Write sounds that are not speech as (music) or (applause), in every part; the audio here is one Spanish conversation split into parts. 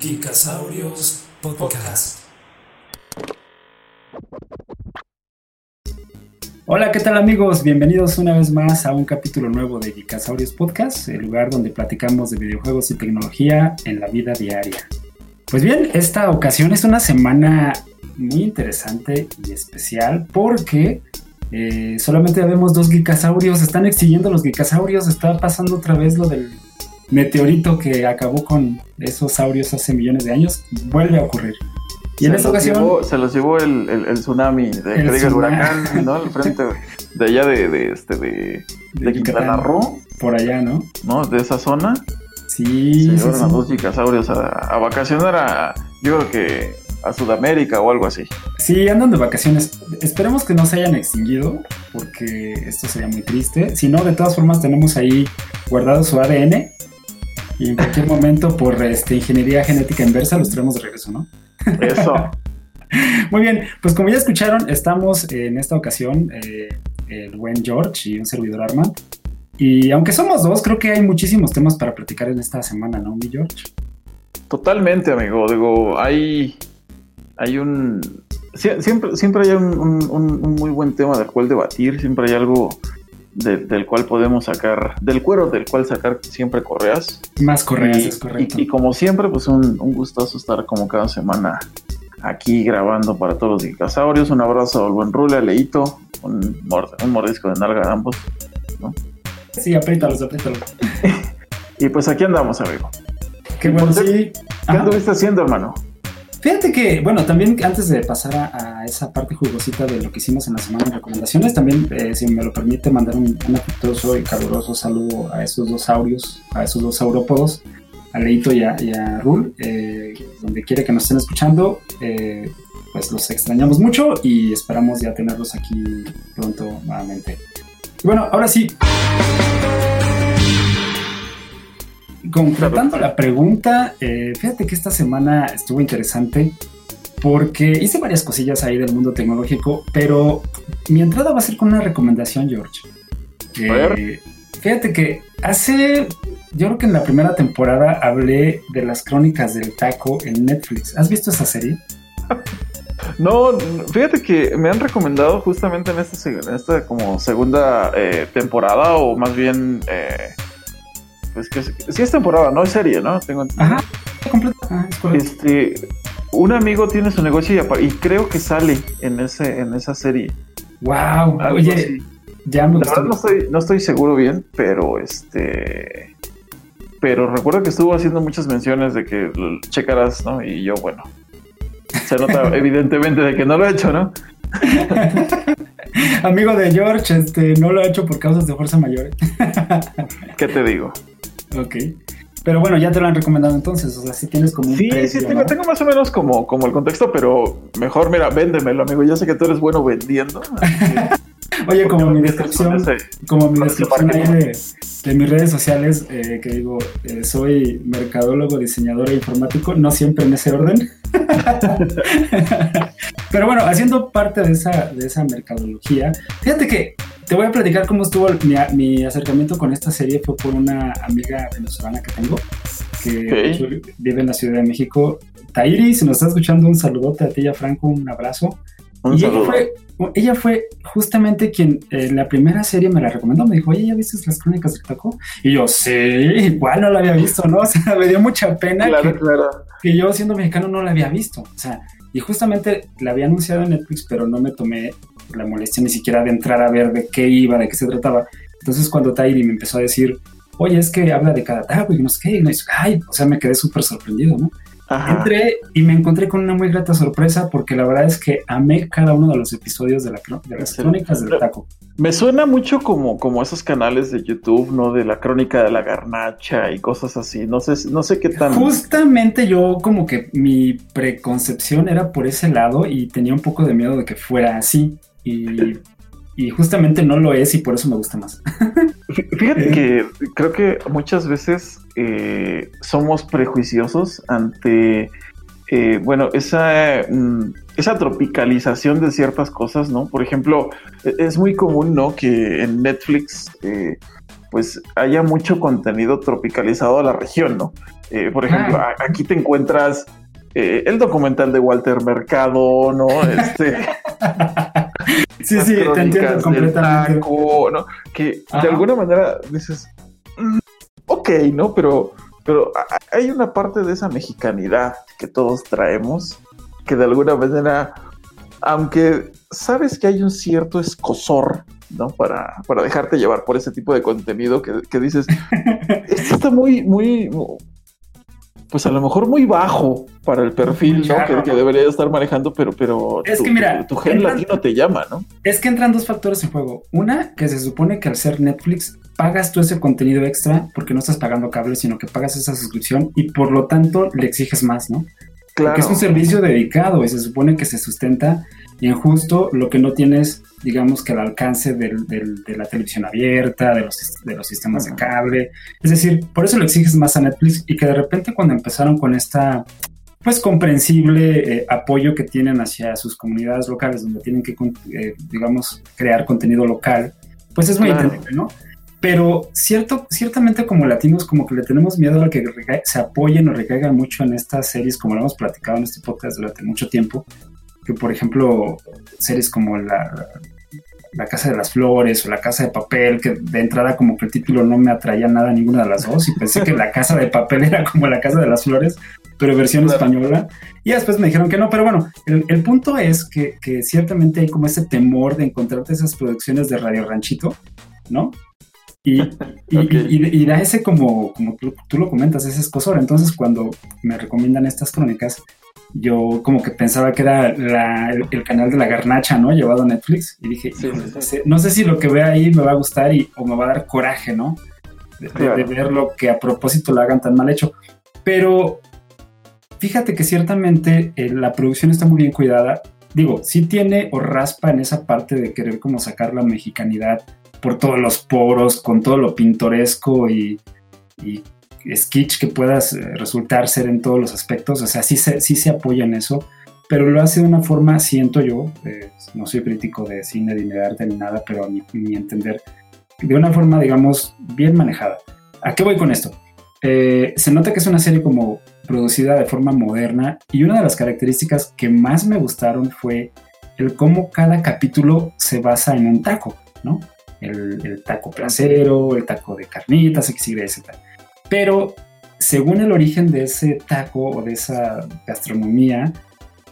Geekasaurios Podcast. Hola, ¿qué tal amigos? Bienvenidos una vez más a un capítulo nuevo de Geekasaurios Podcast, el lugar donde platicamos de videojuegos y tecnología en la vida diaria. Pues bien, esta ocasión es una semana muy interesante y especial porque eh, solamente vemos dos geekasaurios, están extinguiendo los geekasaurios, está pasando otra vez lo del meteorito que acabó con esos saurios hace millones de años, vuelve a ocurrir. Y en esta ocasión... se los llevó el, el, tsunami, de, el, el huracán, (laughs) ¿no? Al frente de allá de, de, este, de, de Quintana Roo. Por allá, ¿no? ¿No? De esa zona. Sí. Se llevaron a dos gigasaurios a, a vacacionar a, yo creo que a Sudamérica o algo así. Sí, andan de vacaciones. Esperemos que no se hayan extinguido, porque esto sería muy triste. Si no, de todas formas tenemos ahí guardado su ADN y en cualquier momento por este, ingeniería genética inversa los traemos de regreso, ¿no? Eso. (laughs) Muy bien, pues como ya escucharon, estamos en esta ocasión eh, el buen George y un servidor Armand. Y aunque somos dos, creo que hay muchísimos temas para platicar en esta semana, ¿no, mi George? Totalmente, amigo. Digo, hay, hay un... Siempre, siempre hay un, un, un muy buen tema del cual debatir, siempre hay algo de, del cual podemos sacar, del cuero del cual sacar siempre correas. Más correas, y, es correcto. Y, y, como siempre, pues un, un, gustoso estar como cada semana aquí grabando para todos los dinosaurios. Un abrazo al buen Rule, a Leito, un, un mordisco de nalga a ambos, ¿no? Sí, apriétalos, apriétalos. (laughs) y pues aquí andamos, amigo. Qué bueno, sí. ¿Qué anduviste haciendo, hermano? Fíjate que, bueno, también antes de pasar a, esa parte jugosita de lo que hicimos en la semana de recomendaciones, también, eh, si me lo permite, mandar un, un, afectuoso y caluroso saludo a esos dos saurios, a esos dos saurópodos, a Leito y a, y Rul, eh, donde quiere que nos estén escuchando, eh, pues los extrañamos mucho y esperamos ya tenerlos aquí pronto nuevamente. Y bueno, ahora sí. Completando la pregunta, eh, fíjate que esta semana estuvo interesante porque hice varias cosillas ahí del mundo tecnológico, pero mi entrada va a ser con una recomendación, George. Eh, fíjate que hace, yo creo que en la primera temporada hablé de las crónicas del taco en Netflix. ¿Has visto esa serie? (laughs) No, fíjate que me han recomendado justamente en esta, en esta como segunda eh, temporada, o más bien... Eh, pues que sí es temporada, no es serie, ¿no? Tengo Ajá, completo. Ajá, es este, un amigo tiene su negocio y, y, creo que sale en ese en esa serie. Wow, Algo oye, así. ya me gustó. No estoy, no estoy seguro bien, pero este pero recuerdo que estuvo haciendo muchas menciones de que lo checarás, ¿no? Y yo, bueno, se nota (laughs) evidentemente de que no lo he hecho, ¿no? (laughs) Amigo de George, este, no lo ha hecho por causas de fuerza mayor. ¿Qué te digo? Ok. Pero bueno, ya te lo han recomendado entonces, o sea, si tienes como un Sí, precio, sí, tengo, ¿no? tengo, más o menos como, como el contexto, pero mejor, mira, véndemelo, amigo. Yo sé que tú eres bueno vendiendo. (laughs) Oye, como mi descripción, como mi descripción ahí de, de, mis redes sociales, eh, que digo, eh, soy mercadólogo, diseñador e informático, no siempre en ese orden. (laughs) Pero bueno, haciendo parte de esa, de esa mercadología, fíjate que te voy a platicar cómo estuvo mi, mi, acercamiento con esta serie. Fue por una amiga venezolana que tengo, que okay. vive en la Ciudad de México. Tairi, si nos está escuchando, un saludote a ti y a Franco, un abrazo. Un y saludo. ella fue, ella fue justamente quien eh, la primera serie me la recomendó. Me dijo, oye, ¿ya viste las crónicas del taco? Y yo, sí, igual no la había visto, ¿no? (laughs) O sea, me dio mucha pena claro, que, claro. que yo, siendo mexicano, no la había visto. O sea, y justamente la había anunciado en Netflix, pero no me tomé la molestia ni siquiera de entrar a ver de qué iba, de qué se trataba. Entonces, cuando Tairi me empezó a decir, oye, es que habla de cada taco y no sé qué, y no ay, o sea, me quedé súper sorprendido, ¿no? Ajá. Entré y me encontré con una muy grata sorpresa porque la verdad es que amé cada uno de los episodios de, la, de las crónicas del taco. Me suena mucho como, como esos canales de YouTube, ¿no? De la crónica de la garnacha y cosas así. No sé, no sé qué tan. Justamente yo, como que mi preconcepción era por ese lado y tenía un poco de miedo de que fuera así. Y, y justamente no lo es y por eso me gusta más. Fíjate (laughs) que creo que muchas veces eh, somos prejuiciosos ante, eh, bueno, esa, mm, esa tropicalización de ciertas cosas, ¿no? Por ejemplo, es muy común, ¿no? Que en Netflix eh, pues haya mucho contenido tropicalizado a la región, ¿no? Por ejemplo, aquí te encuentras el documental de Walter Mercado, ¿no? (laughs) Este, sí, sí, te entiendo completamente. ¿no? Que de alguna manera dices, mm, ok, ¿no? Pero, pero hay una parte de esa mexicanidad que todos traemos que de alguna manera, aunque sabes que hay un cierto escosor, ¿no? Para, para dejarte llevar por ese tipo de contenido que, que dices, (laughs) esto está muy, muy, pues a lo mejor muy bajo para el perfil que, debería estar manejando, pero, pero es tu, que mira, tu, gen latino te llama, ¿no? Es que entran dos factores en juego. Una, que se supone que al ser Netflix pagas tú ese contenido extra porque no estás pagando cable, sino que pagas esa suscripción y por lo tanto le exiges más, ¿no? Claro. Porque es un servicio dedicado y se supone que se sustenta y en justo lo que no tienes, digamos que al alcance de la televisión abierta, de los, de los sistemas de cable. Es decir, por eso lo exiges más a Netflix y que de repente cuando empezaron con esta pues comprensible eh, apoyo que tienen hacia sus comunidades locales donde tienen que, eh, digamos, crear contenido local, pues es muy entendible, ¿no? Pero cierto, ciertamente como latinos como que le tenemos miedo a que se apoyen o recaigan mucho en estas series, como lo hemos platicado en este podcast durante mucho tiempo, que por ejemplo series como la, la Casa de las Flores o La Casa de Papel, que de entrada como que el título no me atraía nada a ninguna de las dos y pensé que La Casa de Papel (laughs) era como La Casa de las Flores, pero versión española. Y después me dijeron que no, pero bueno, el, punto es que, que, ciertamente hay como ese temor de encontrarte esas producciones de Radio Ranchito, ¿no? Y, y, (laughs) da ese como, como tú, tú, lo comentas, ese escosor. Entonces cuando me recomiendan estas crónicas, yo como que pensaba que era el, canal de la garnacha, ¿no? Llevado a Netflix. Y dije, no sé si lo que vea ahí me va a gustar y, o me va a dar coraje, ¿no? De, ver lo que a propósito lo hagan tan mal hecho. Pero fíjate que ciertamente eh, la producción está muy bien cuidada. Digo, sí tiene o raspa en esa parte de querer como sacar la mexicanidad por todos los poros, con todo lo pintoresco y, y sketch que puedas eh, resultar ser en todos los aspectos, o sea, sí se, sí se apoya en eso, pero lo hace de una forma, siento yo, eh, no soy crítico de cine, ni de arte, ni nada, pero a mi, entender, de una forma, digamos, bien manejada. ¿A qué voy con esto? Eh, se nota que es una serie como producida de forma moderna y una de las características que más me gustaron fue el cómo cada capítulo se basa en un taco, ¿no? El, taco placero, el taco de carnitas, Z. Pero según el origen de ese taco o de esa gastronomía,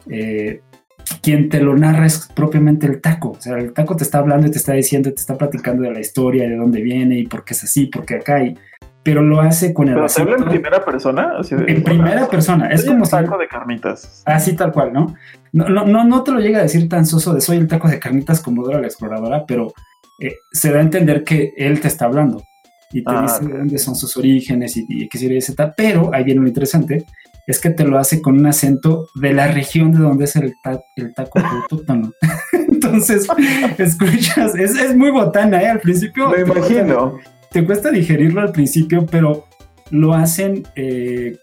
eh, quien te lo narra es propiamente el taco. O sea, el taco te está hablando y te está diciendo, te está platicando de la historia, de dónde viene y por qué es así, por qué acá. Y, pero lo hace con el ¿Pero se habla en primera persona? en primera persona. Es como taco de carnitas. Así tal cual, ¿no? No, no, no, te lo llega a decir tan soso de soy el taco de carnitas como Dora la exploradora, pero eh, se da a entender que él te está hablando y te ah, dice de dónde son sus orígenes y, qué sería Z, pero ahí viene lo interesante, es que te lo hace con un acento de la región de donde es el, el taco autóctono. (laughs) Entonces, (laughs) escuchas, es, es, muy botana, ¿eh? Al principio... Me imagino. te cuesta digerirlo al principio, pero lo hacen, eh,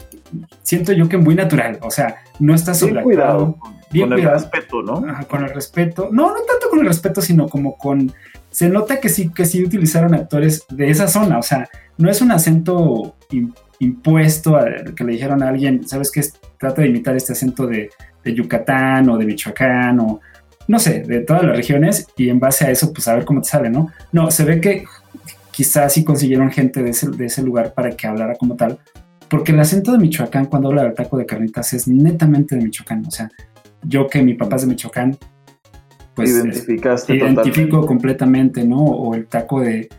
siento yo que muy natural, o sea, no está sobre cuidado. Bien con el respeto, ¿no? con el respeto. No, no tanto con el respeto, sino como con se nota que sí, que sí utilizaron actores de esa zona, o sea, no es un acento impuesto a, que le dijeron a alguien, ¿sabes qué? Trata de imitar este acento de, Yucatán o de Michoacán o no sé, de todas las regiones y en base a eso, pues a ver cómo te sale, ¿no? No, se ve que quizás sí consiguieron gente de ese, de ese lugar para que hablara como tal, porque el acento de Michoacán cuando habla del taco de carnitas es netamente de Michoacán, o sea, yo que mi papá es de Michoacán, pues identificaste identifico completamente, ¿no? O el taco de,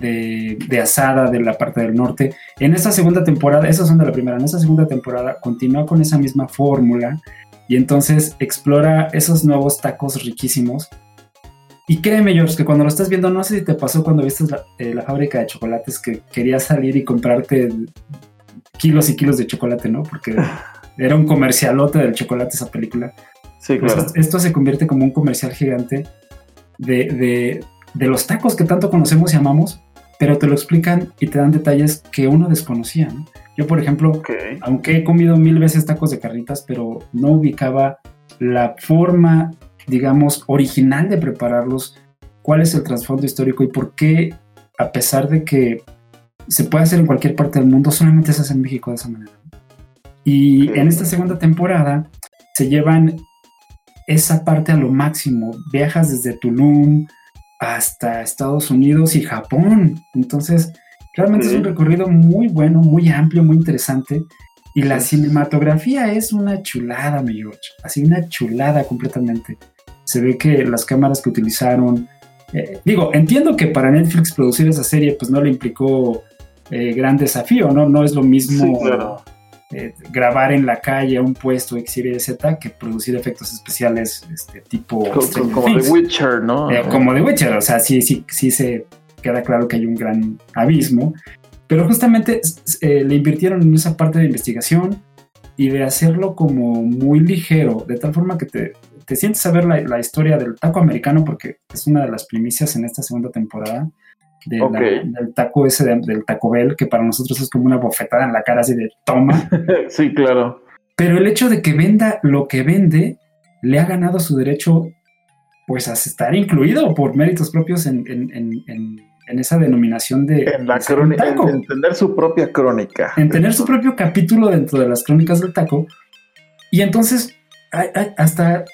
de, asada de la parte del norte. En esta segunda temporada, esas son de la primera, en esta segunda temporada continúa con esa misma fórmula y entonces explora esos nuevos tacos riquísimos. Y créeme, George, que cuando lo estás viendo, no sé si te pasó cuando viste la, eh, la fábrica de chocolates que querías salir y comprarte kilos y kilos de chocolate, ¿no? Porque (laughs) era un comercialote del chocolate esa película. Pues esto se convierte como un comercial gigante de, los tacos que tanto conocemos y amamos, pero te lo explican y te dan detalles que uno desconocía. Yo, por ejemplo, aunque he comido mil veces tacos de carnitas, pero no ubicaba la forma, digamos, original de prepararlos, cuál es el trasfondo histórico y por qué a pesar de que se puede hacer en cualquier parte del mundo, solamente se hace en México de esa manera. Y en esta segunda temporada se llevan esa parte a lo máximo. Viajas desde Tulum hasta Estados Unidos y Japón. Entonces, realmente es un recorrido muy bueno, muy amplio, muy interesante. Y la cinematografía es una chulada, mi George. Así una chulada completamente. Se ve que las cámaras que utilizaron. Eh, digo, entiendo que para Netflix producir esa serie, pues no le implicó eh, gran desafío, ¿no? No es lo mismo eh, grabar en la calle a un puesto X, Y, Z que producir efectos especiales este tipo. como, The Witcher, ¿no? como The Witcher, o sea, sí, sí, sí se queda claro que hay un gran abismo. Pero justamente eh, le invirtieron en esa parte de investigación y de hacerlo como muy ligero, de tal forma que te, te sientes a ver la, historia del taco americano, porque es una de las primicias en esta segunda temporada. Del taco ese del Taco Bell, que para nosotros es como una bofetada en la cara así de toma. (laughs) sí, claro. Pero el hecho de que venda lo que vende le ha ganado su derecho pues a estar incluido por méritos propios en, en esa denominación de... En, la crónica, en, tener su propia crónica. En tener su propio capítulo dentro de las crónicas del taco. Y entonces hasta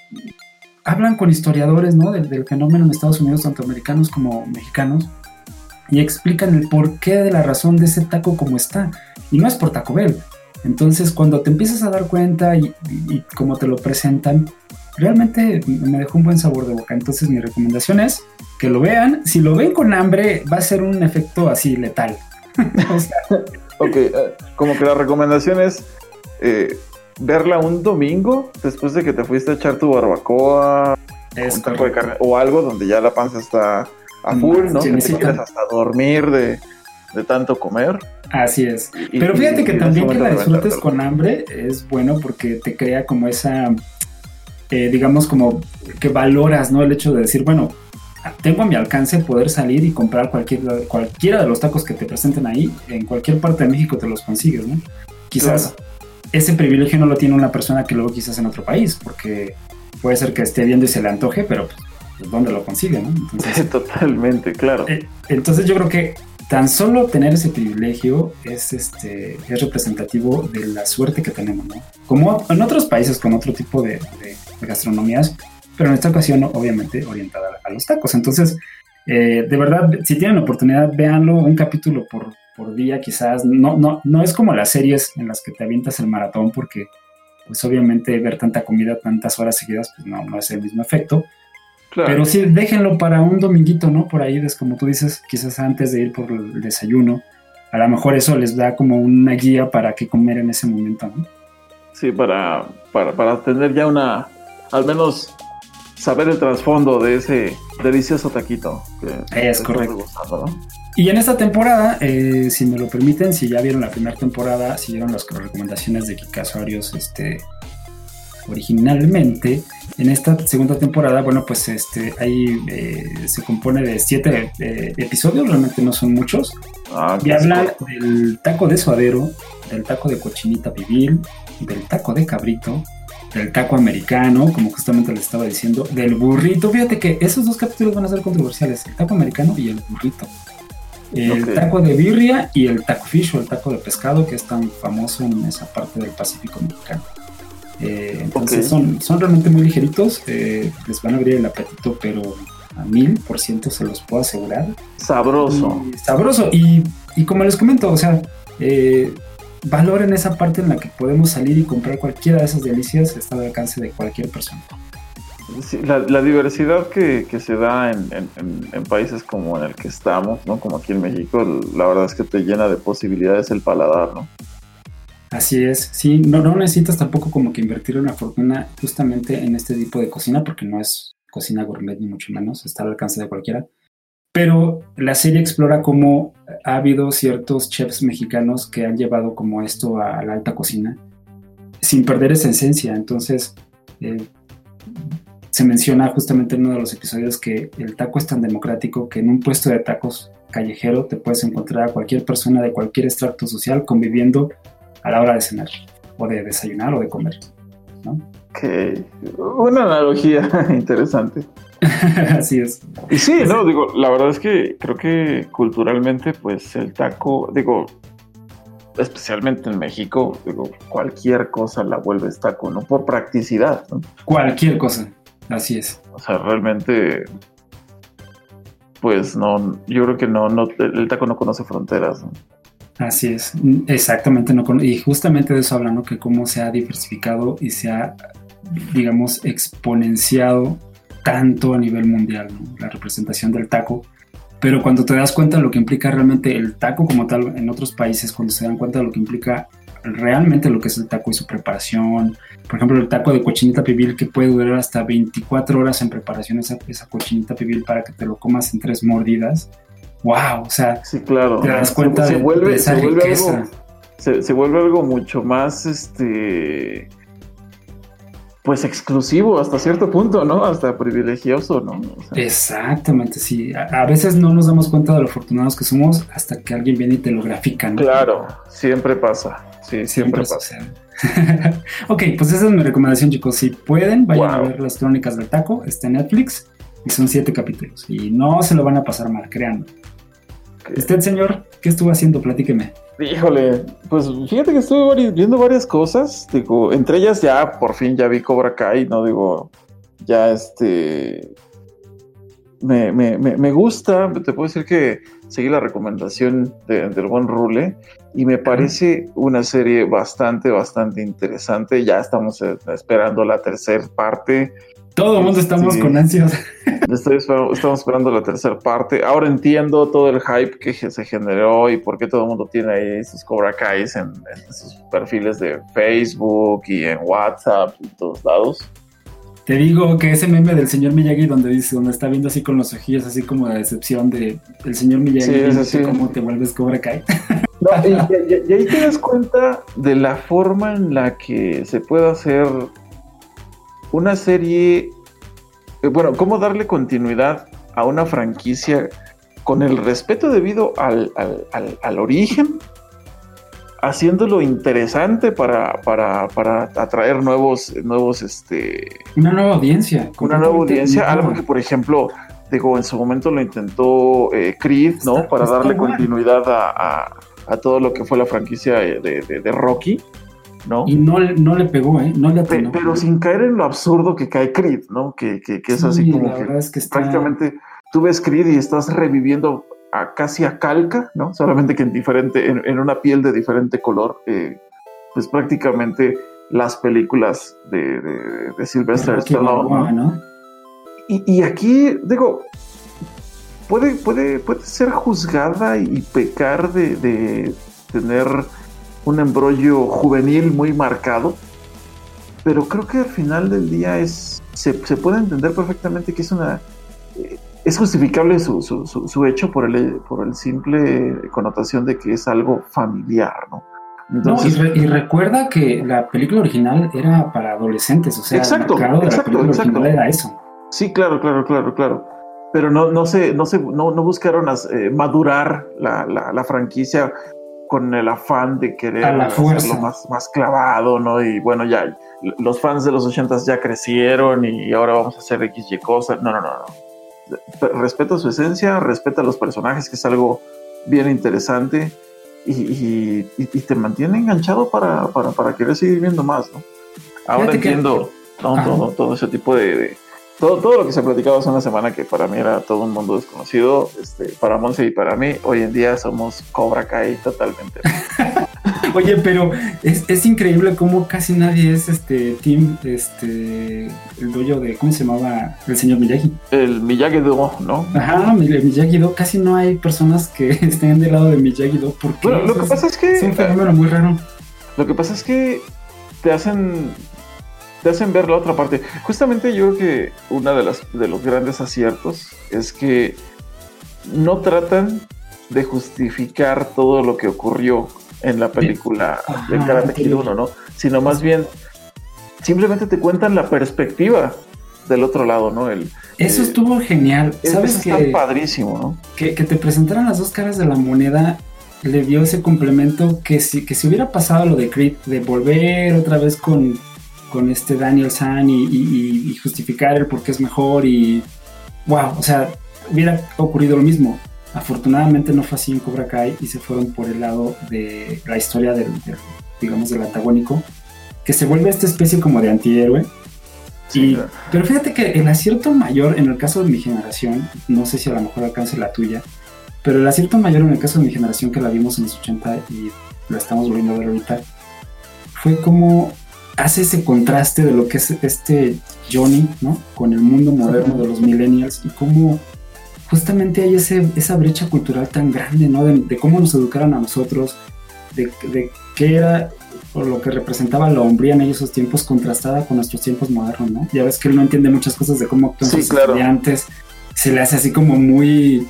hablan con historiadores ¿no? del, fenómeno en Estados Unidos, tanto americanos como mexicanos, y explican el porqué de la razón de ese taco como está. Y no es por Taco Bell. Entonces cuando te empiezas a dar cuenta y, y como te lo presentan, realmente me dejó un buen sabor de boca. Entonces mi recomendación es que lo vean. Si lo ven con hambre, va a ser un efecto así letal. (laughs) ok, eh, como que la recomendación es eh, verla un domingo después de que te fuiste a echar tu barbacoa o algo donde ya la panza está a full, ¿no? Que te hasta dormir de, tanto comer. Así es. Pero fíjate que también que la disfrutes con hambre es bueno porque te crea como esa, eh, digamos, como que valoras, ¿no? El hecho de decir, bueno, tengo a mi alcance poder salir y comprar cualquier, cualquiera de los tacos que te presenten ahí, en cualquier parte de México te los consigues, ¿no? Quizás ese privilegio no lo tiene una persona que luego quizás en otro país, porque puede ser que esté viendo y se le antoje, pero pues, ¿dónde lo consigue, no? (laughs) Totalmente, claro. Eh, entonces yo creo que tan solo tener ese privilegio es, este, es representativo de la suerte que tenemos, ¿no? Como en otros países con otro tipo de, de gastronomías, pero en esta ocasión obviamente orientada a los tacos. Entonces, eh, de verdad, si tienen oportunidad, véanlo un capítulo por, por día quizás. No, no, no es como las series en las que te avientas el maratón porque pues obviamente ver tanta comida tantas horas seguidas pues no, no es el mismo efecto. Pero sí, déjenlo para un dominguito, ¿no? Por ahí, es como tú dices, quizás antes de ir por el desayuno. A lo mejor eso les da como una guía para qué comer en ese momento, ¿no? Sí, para, para, para tener ya una, al menos saber el trasfondo de ese delicioso taquito. es correcto. Y en esta temporada, eh, si me lo permiten, si ya vieron la primera temporada, siguieron las recomendaciones de Kika este, originalmente, en esta segunda temporada, bueno, pues este, ahí eh, se compone de siete eh, episodios, realmente no son muchos, ah, y habla del taco de suadero, del taco de cochinita pibil, del taco de cabrito, del taco americano, como justamente les estaba diciendo, del burrito. Fíjate que esos dos capítulos van a ser controversiales, el taco americano y el burrito. El taco de birria y el taco fish o el taco de pescado que es tan famoso en esa parte del Pacífico mexicano. Eh, entonces son, son realmente muy ligeritos, eh, les van a abrir el apetito, pero a mil por ciento se los puedo asegurar. Sabroso. sabroso. Y, y, como les comento, o sea, eh, valoren esa parte en la que podemos salir y comprar cualquiera de esas delicias, está al alcance de cualquier persona. la, diversidad que, se da en, países como en el que estamos, ¿no? Como aquí en México, la verdad es que te llena de posibilidades el paladar, ¿no? Así es, sí, no, no necesitas tampoco como que invertir una fortuna justamente en este tipo de cocina, porque no es cocina gourmet ni mucho menos, está al alcance de cualquiera pero la serie explora cómo ha habido ciertos chefs mexicanos que han llevado como esto a la alta cocina sin perder esa esencia. Entonces, eh, se menciona justamente en uno de los episodios que el taco es tan democrático que en un puesto de tacos callejero te puedes encontrar a cualquier persona de cualquier extracto social conviviendo a la hora de cenar o de desayunar o de comer. ¿no? una analogía (laughs) interesante. (laughs) Así es. Y sí, no, digo, la verdad es que creo que culturalmente, pues el taco, digo, especialmente en México, digo, cualquier cosa la vuelves taco, ¿no? Por practicidad, ¿no? Cualquier cosa, así es. O sea, realmente, pues no, yo creo que no, no el taco no conoce fronteras, ¿no? Así es, exactamente, no y justamente de eso hablan, Que cómo se ha diversificado y se ha, digamos, exponenciado tanto a nivel mundial, La representación del taco. Pero cuando te das cuenta de lo que implica realmente el taco como tal en otros países, cuando se dan cuenta de lo que implica realmente lo que es el taco y su preparación, por ejemplo, el taco de cochinita pibil que puede durar hasta 24 horas en preparación esa, esa cochinita pibil para que te lo comas en tres mordidas, wow, o sea, sí, claro. te das cuenta se, de, vuelve, esa se vuelve riqueza. algo, se, se, vuelve algo mucho más, este, pues exclusivo hasta cierto punto, ¿no? Hasta privilegioso, ¿no? O sea, Exactamente, sí. A, a, veces no nos damos cuenta de lo afortunados que somos hasta que alguien viene y te lo grafica, ¿no? Claro, siempre pasa. Sí, siempre, siempre pasa. (laughs) ok, pues esa es mi recomendación, chicos. Si pueden, vayan wow. a ver las crónicas del taco. Está en Netflix y son siete capítulos. Y no se lo van a pasar mal, créanme. Usted, señor, ¿qué estuvo haciendo? Platíqueme. Híjole, pues fíjate que estuve viendo varias cosas, digo, entre ellas ya por fin ya vi Cobra Kai, no digo, ya este, me, me, me, me gusta, te puedo decir que seguí la recomendación de, del buen Rule y me parece una serie bastante, bastante interesante, ya estamos esperando la tercera parte. Todo el mundo este, estamos con ansias. (laughs) Estoy, estamos esperando la tercera parte. Ahora entiendo todo el hype que se generó y por qué todo el mundo tiene ahí sus Cobra Kais en, en sus perfiles de Facebook y en WhatsApp y en todos lados. Te digo que ese meme del señor Miyagi donde dice, donde está viendo así con los ojillos así como de decepción de el señor Miyagi, sí, sí. cómo te vuelves Cobra Kai. (laughs) No, y, y, y ahí te das cuenta de la forma en la que se puede hacer una serie, eh, bueno, cómo darle continuidad a una franquicia con el respeto debido al, al, al, al origen, haciéndolo interesante para, para, para, atraer nuevos, nuevos, este... Una nueva audiencia. Una nueva audiencia, algo que, por ejemplo, digo, en su momento lo intentó eh, Creed, ¿no? Está, para darle bueno. continuidad a, a, a, todo lo que fue la franquicia de, de, de Rocky. ¿No? Y no, no le pegó, ¿eh? No le atinó. Pero, pero sin caer en lo absurdo que cae Creed, ¿no? Que, que, que es sí, así como que, es que está... prácticamente tú ves Creed y estás reviviendo a casi a calca, ¿no? Solamente que en diferente, en, en una piel de diferente color, eh, pues prácticamente las películas de, de, de Sylvester Stallone, ¿no? ¿no? Y, y, aquí, digo, puede, puede, puede ser juzgada y pecar de, de tener un embrollo juvenil muy marcado, pero creo que al final del día es se, se puede entender perfectamente que es una eh, es justificable su, su, su, su, hecho por el por el simple connotación de que es algo familiar, ¿no? Entonces, no, y, re, y, recuerda que la película original era para adolescentes, o sea, exacto, claro exacto, la película exacto. original era eso. Sí, claro, claro, claro, claro. Pero no, no se, no se, no, no buscaron eh, madurar la, la, la franquicia con el afán de querer hacerlo más, más clavado, ¿no? Y bueno, ya los fans de los ochentas ya crecieron y ahora vamos a hacer X y cosas. No, no, no, no. Respeta su esencia, respeta a los personajes, que es algo bien interesante y, y, y te mantiene enganchado para, para, para, querer seguir viendo más, ¿no? Ahora Fíjate entiendo que... ¿no? todo, todo, ese tipo de, de todo, todo, lo que se ha platicado hace una semana que para mí era todo un mundo desconocido, este, para Monse y para mí, hoy en día somos Cobra Kai totalmente. (laughs) Oye, pero es, es, increíble cómo casi nadie es este team, este, el dojo de, ¿cómo se llamaba? El señor Miyagi. El Miyagi-Do, ¿no? Ajá, el Miyagi-Do, casi no hay personas que (laughs) estén del lado de Miyagi-Do porque bueno, lo que pasa es que es un fenómeno muy raro. Lo que pasa es que te hacen te hacen ver la otra parte. Justamente yo creo que una de las de los grandes aciertos es que no tratan de justificar todo lo que ocurrió en la película de Karate Kid 1, ¿no? Sino más bien simplemente te cuentan la perspectiva del otro lado, ¿no? El, eso eh, estuvo genial. ¿Sabes que, está padrísimo, ¿no? Que, que, te presentaran las dos caras de la moneda le dio ese complemento que si, que si hubiera pasado lo de Creed, de volver otra vez con con este Daniel San y, y, y, justificar el por qué es mejor y, wow, o sea, hubiera ocurrido lo mismo. Afortunadamente no fue así en Cobra Kai y se fueron por el lado de la historia del, digamos, del antagónico, que se vuelve esta especie como de antihéroe. Pero fíjate que el acierto mayor en el caso de mi generación, no sé si a lo mejor alcance la tuya, pero el acierto mayor en el caso de mi generación que la vimos en los 80 y la estamos volviendo a ver ahorita, fue como hace ese contraste de lo que es este Johnny, ¿no? Con el mundo moderno de los millennials y cómo justamente hay ese, esa brecha cultural tan grande, ¿no? De, cómo nos educaron a nosotros, de, de qué era o lo que representaba la hombría en esos tiempos contrastada con nuestros tiempos modernos, ¿no? Ya ves que él no entiende muchas cosas de cómo actúan sus estudiantes, se le hace así como muy...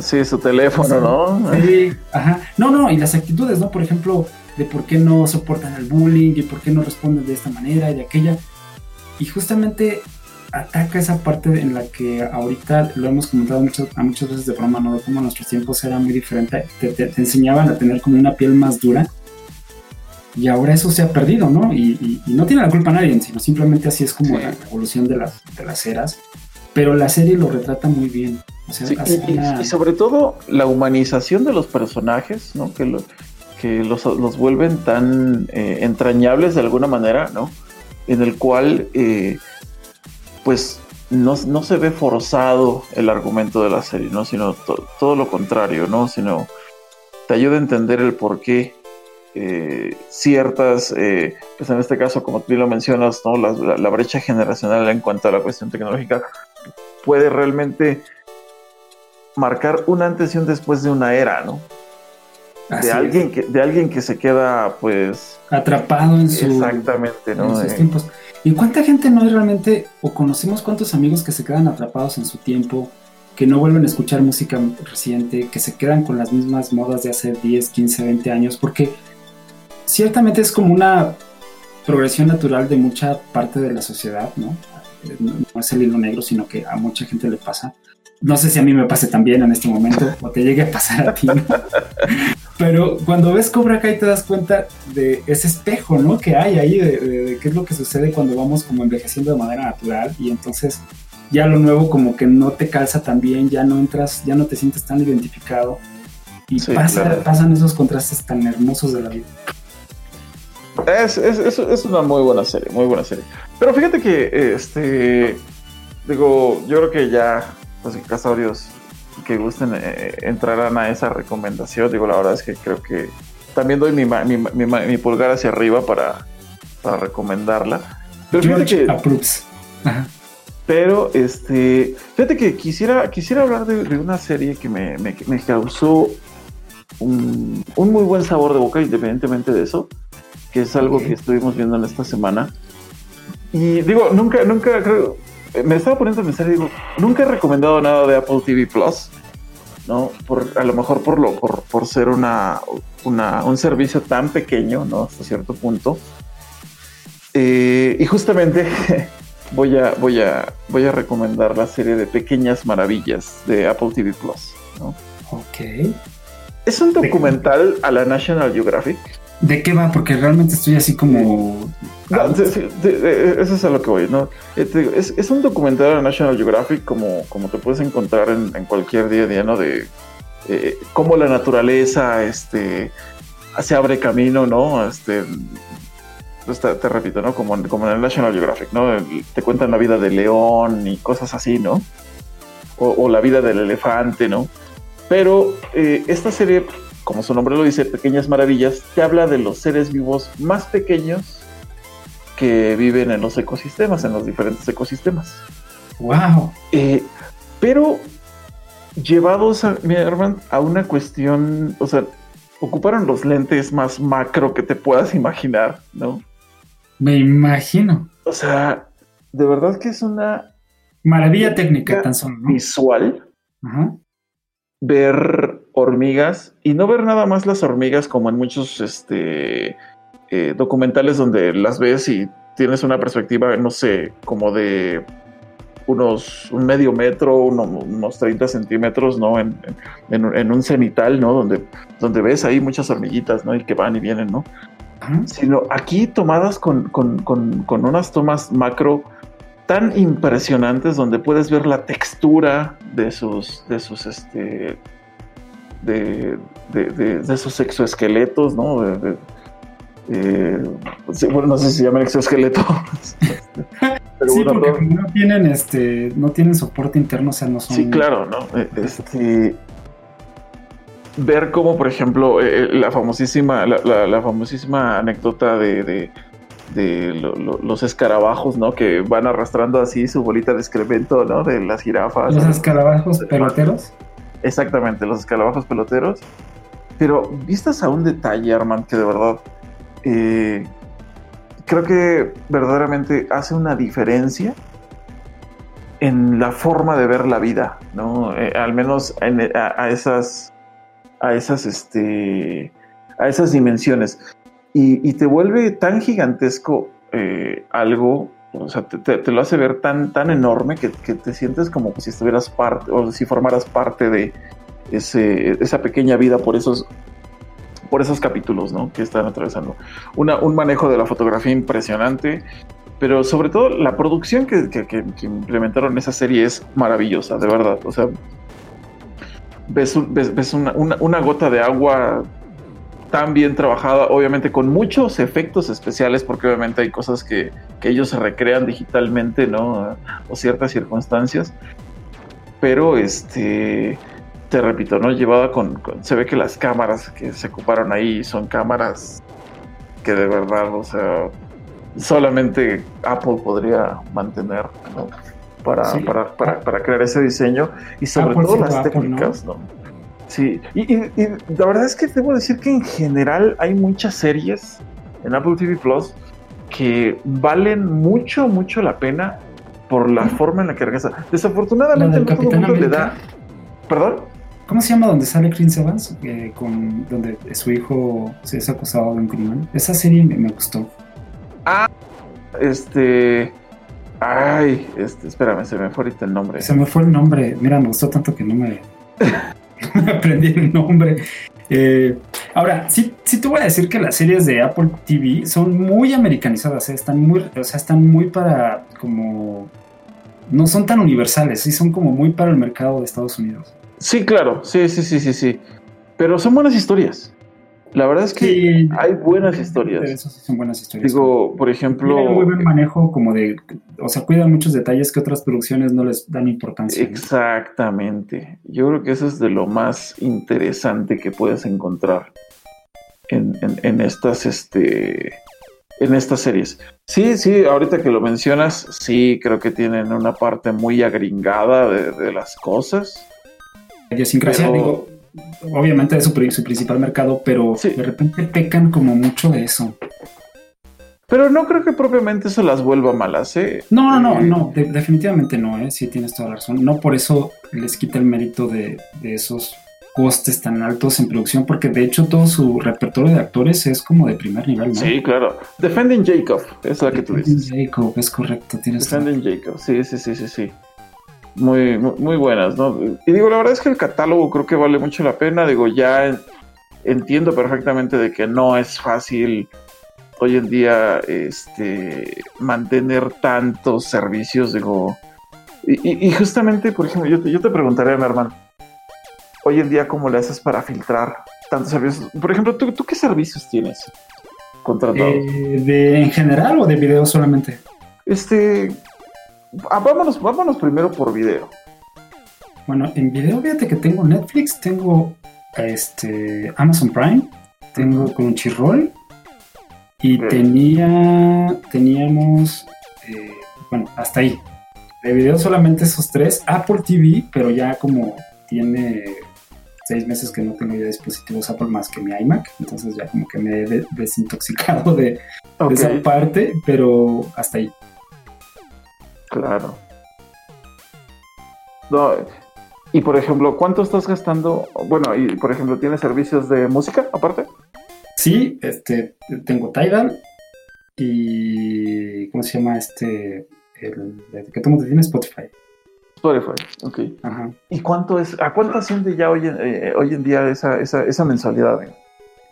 Sí, su teléfono, ¿no? Sí, ajá. No, no, y las actitudes, ¿no? Por ejemplo, de por qué no soportan el bullying y por qué no responden de esta manera y de aquella. Y justamente ataca esa parte en la que ahorita lo hemos comentado muchas, a muchas veces de broma, ¿no? De cómo nuestros tiempos eran muy diferentes, te, enseñaban a tener como una piel más dura y ahora eso se ha perdido, ¿no? Y, no tiene la culpa nadie, sino simplemente así es como la evolución de las, de las eras. Pero la serie lo retrata muy bien. y, sobre todo la humanización de los personajes, ¿no? Que, lo, que los, los, vuelven tan eh, entrañables de alguna manera, ¿no? En el cual, eh, pues, no, no, se ve forzado el argumento de la serie, ¿no? Sino todo lo contrario, ¿no? Sino te ayuda a entender el por qué eh, ciertas, eh, pues en este caso, como tú lo mencionas, ¿no? La, brecha generacional en cuanto a la cuestión tecnológica puede realmente marcar un antes y un después de una era, ¿no? De alguien que de alguien que se queda pues atrapado en su exactamente ¿no? sus tiempos y cuánta gente no es realmente o conocemos cuántos amigos que se quedan atrapados en su tiempo que no vuelven a escuchar música reciente que se quedan con las mismas modas de hace 10 15 20 años porque ciertamente es como una progresión natural de mucha parte de la sociedad, ¿no? No es el hilo negro, sino que a mucha gente le pasa. No sé si a mí me pase también en este momento o te llegue a pasar a ti, ¿no? (laughs) Pero cuando ves Cobra Kai te das cuenta de ese espejo, ¿no? Que hay ahí, de, qué es lo que sucede cuando vamos como envejeciendo de manera natural y entonces ya lo nuevo como que no te calza tan bien, ya no entras, ya no te sientes tan identificado y pasan esos contrastes tan hermosos de la vida. Es, es, una muy buena serie, muy buena serie. Pero fíjate que, este, digo, yo creo que ya los casorios que gusten eh, entrarán a esa recomendación. Digo, la verdad es que creo que también doy mi, mi, pulgar hacia arriba para, para recomendarla. Pero fíjate que... Pero, este, fíjate que quisiera, quisiera hablar de, una serie que me, causó un, un, muy buen sabor de boca, independientemente de eso que es algo que estuvimos viendo en esta semana. Y digo, nunca, nunca creo, me estaba poniendo a pensar, digo, nunca he recomendado nada de Apple TV Plus, ¿no? Por, a lo mejor por, lo, por, por ser una, una, un servicio tan pequeño, ¿no? Hasta cierto punto. Eh, y justamente (laughs) voy a, voy, a, voy a recomendar la serie de Pequeñas Maravillas de Apple TV Plus, ¿no? Ok. Es un documental a la National Geographic. ¿De qué va? Porque realmente estoy así como... eso es a lo que voy, ¿no? Eh, es, un documental de National Geographic como, como te puedes encontrar en, cualquier día a día, ¿no? De eh, cómo la naturaleza este, se abre camino, ¿no? Este, pues te, repito, ¿no? Como, como en el National Geographic, ¿no? Te cuentan la vida del león y cosas así, ¿no? O, la vida del elefante, ¿no? Pero eh, esta serie como su nombre lo dice, Pequeñas Maravillas, te habla de los seres vivos más pequeños que viven en los ecosistemas, en los diferentes ecosistemas. ¡Wow! Eh, pero llevados a, mi hermano, a una cuestión, o sea, ocuparon los lentes más macro que te puedas imaginar, ¿no? Me imagino. O sea, de verdad que es una maravilla técnica tan solo, visual. Ver hormigas y no ver nada más las hormigas como en muchos este, eh, documentales donde las ves y tienes una perspectiva, no sé, como de unos un medio metro, unos 30 centímetros, ¿no? En, un cenital, ¿no? Donde, donde ves ahí muchas hormiguitas, ¿no? Y que van y vienen, ¿no? Sino aquí tomadas con, con, con, con unas tomas macro tan impresionantes donde puedes ver la textura de sus, de sus, este, de, de, esos exoesqueletos, ¿no? Eh, bueno, no sé si se llaman exoesqueletos. (laughs) sí, porque no tienen, este, no tienen soporte interno, o sea, no son... Sí, claro, ¿no? Eh, este, ver cómo, por ejemplo, eh, la famosísima, la, famosísima anécdota de, los escarabajos, ¿no? Que van arrastrando así su bolita de excremento, ¿no? De las jirafas. Los escarabajos peloteros. Exactamente, los escarabajos peloteros. Pero vistas a un detalle, Armand, que de verdad eh, creo que verdaderamente hace una diferencia en la forma de ver la vida, ¿no? Eh, al menos a, esas, a esas, este, a esas dimensiones. Y, te vuelve tan gigantesco eh, algo, o sea, te, lo hace ver tan, tan enorme que, te sientes como si estuvieras parte, o si formaras parte de ese, esa pequeña vida por esos por esos capítulos ¿no? que están atravesando. un manejo de la fotografía impresionante, pero sobre todo la producción que, implementaron en esa serie es maravillosa, de verdad. O sea, ves, ves, una, gota de agua tan bien trabajada, obviamente con muchos efectos especiales, porque obviamente hay cosas que, que ellos se recrean digitalmente, ¿no? O ciertas circunstancias. Pero este te repito, ¿no? Llevada con, Se ve que las cámaras que se ocuparon ahí son cámaras que de verdad, o sea, solamente Apple podría mantener, ¿no? Para, para, crear ese diseño y sobre todo las técnicas, ¿no? Sí, y, la verdad es que debo decir que en general hay muchas series en Apple TV Plus que valen mucho, mucho la pena por la forma en la que regresa. Desafortunadamente no todo el mundo le da. ¿Perdón? ¿Cómo se llama donde sale Chris Evans? con, donde su hijo se es acusado de un crimen. Esa serie me, gustó. Ah, este. Ay, este, espérame, se me fue ahorita el nombre. Se me fue el nombre. Mira, me gustó tanto que no me, (laughs) (laughs) aprendí el nombre. Eh, ahora, sí, sí te voy a decir que las series de Apple TV son muy americanizadas, ¿eh? están muy, o sea, están muy para como no son tan universales, sí son como muy para el mercado de Estados Unidos. Sí, claro, sí, sí, sí, sí, sí. Pero son buenas historias. La verdad es que hay buenas historias. Eso sí son buenas historias. Digo, por ejemplo. Tienen muy buen manejo, como de. O sea, cuidan muchos detalles que otras producciones no les dan importancia. Exactamente. Yo creo que eso es de lo más interesante que puedes encontrar en, en, estas, este, en estas series. Sí, sí, ahorita que lo mencionas, sí, creo que tienen una parte muy agringada de, de las cosas idiosincrasia, digo, obviamente es su, principal mercado, pero de repente pecan como mucho de eso. Pero no creo que propiamente eso las vuelva malas, ¿eh? No, no, no, eh, no definitivamente no, ¿eh? Sí, tienes toda la razón. No por eso les quita el mérito de, esos costes tan altos en producción, porque de hecho todo su repertorio de actores es como de primer nivel, ¿no? Sí, claro. Defending Jacob, es la que tú dices. Jacob, es correcto, tienes Defending Jacob, sí, sí, sí, sí, sí muy, muy, buenas, ¿no? Y digo, la verdad es que el catálogo creo que vale mucho la pena, digo, ya entiendo perfectamente de que no es fácil hoy en día este, mantener tantos servicios, digo, y, justamente, por ejemplo, yo te, yo te preguntaría, hermano, hoy en día, ¿cómo le haces para filtrar tantos servicios? Por ejemplo, ¿tú, tú qué servicios tienes contratados? Eh, ¿De en general o de video solamente? Este, Ah, vámonos, vámonos primero por video. Bueno, en video, fíjate que tengo Netflix, tengo este Amazon Prime, tengo Crunchyroll y tenía teníamos eh, bueno hasta ahí. De video solamente esos tres, Apple TV, pero ya como tiene seis meses que no tengo ya dispositivos Apple más que mi iMac, entonces ya como que me he desintoxicado de esa parte, pero hasta ahí. Claro. No, y por ejemplo, ¿cuánto estás gastando? Bueno, y por ejemplo, ¿tienes servicios de música aparte? Sí, este, tengo Tidal y ¿cómo se llama este? El, que tú tiene Spotify. Spotify, ok. Ajá. ¿Y cuánto es? ¿A cuánto asciende ya hoy en, eh, hoy en día esa, esa, esa mensualidad?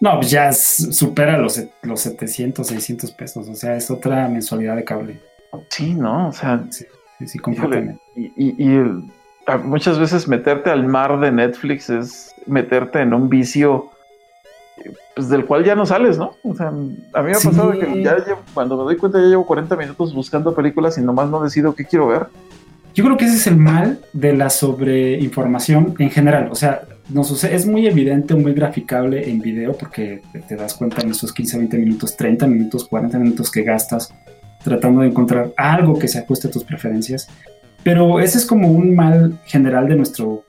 No, pues ya supera los, los 700, 600 pesos. O sea, es otra mensualidad de cable. Sí, ¿no? O sea, sí, sí, completamente. y, muchas veces meterte al mar de Netflix es meterte en un vicio pues del cual ya no sales, ¿no? O sea, a mí me ha pasado que ya cuando me doy cuenta ya llevo 40 minutos buscando películas y nomás no decido qué quiero ver. Yo creo que ese es el mal de la sobreinformación en general. O sea, no sucede, es muy evidente, muy graficable en video porque te das cuenta en esos 15, 20 minutos, 30 minutos, 40 minutos que gastas tratando de encontrar algo que se ajuste a tus preferencias. Pero ese es como un mal general de nuestro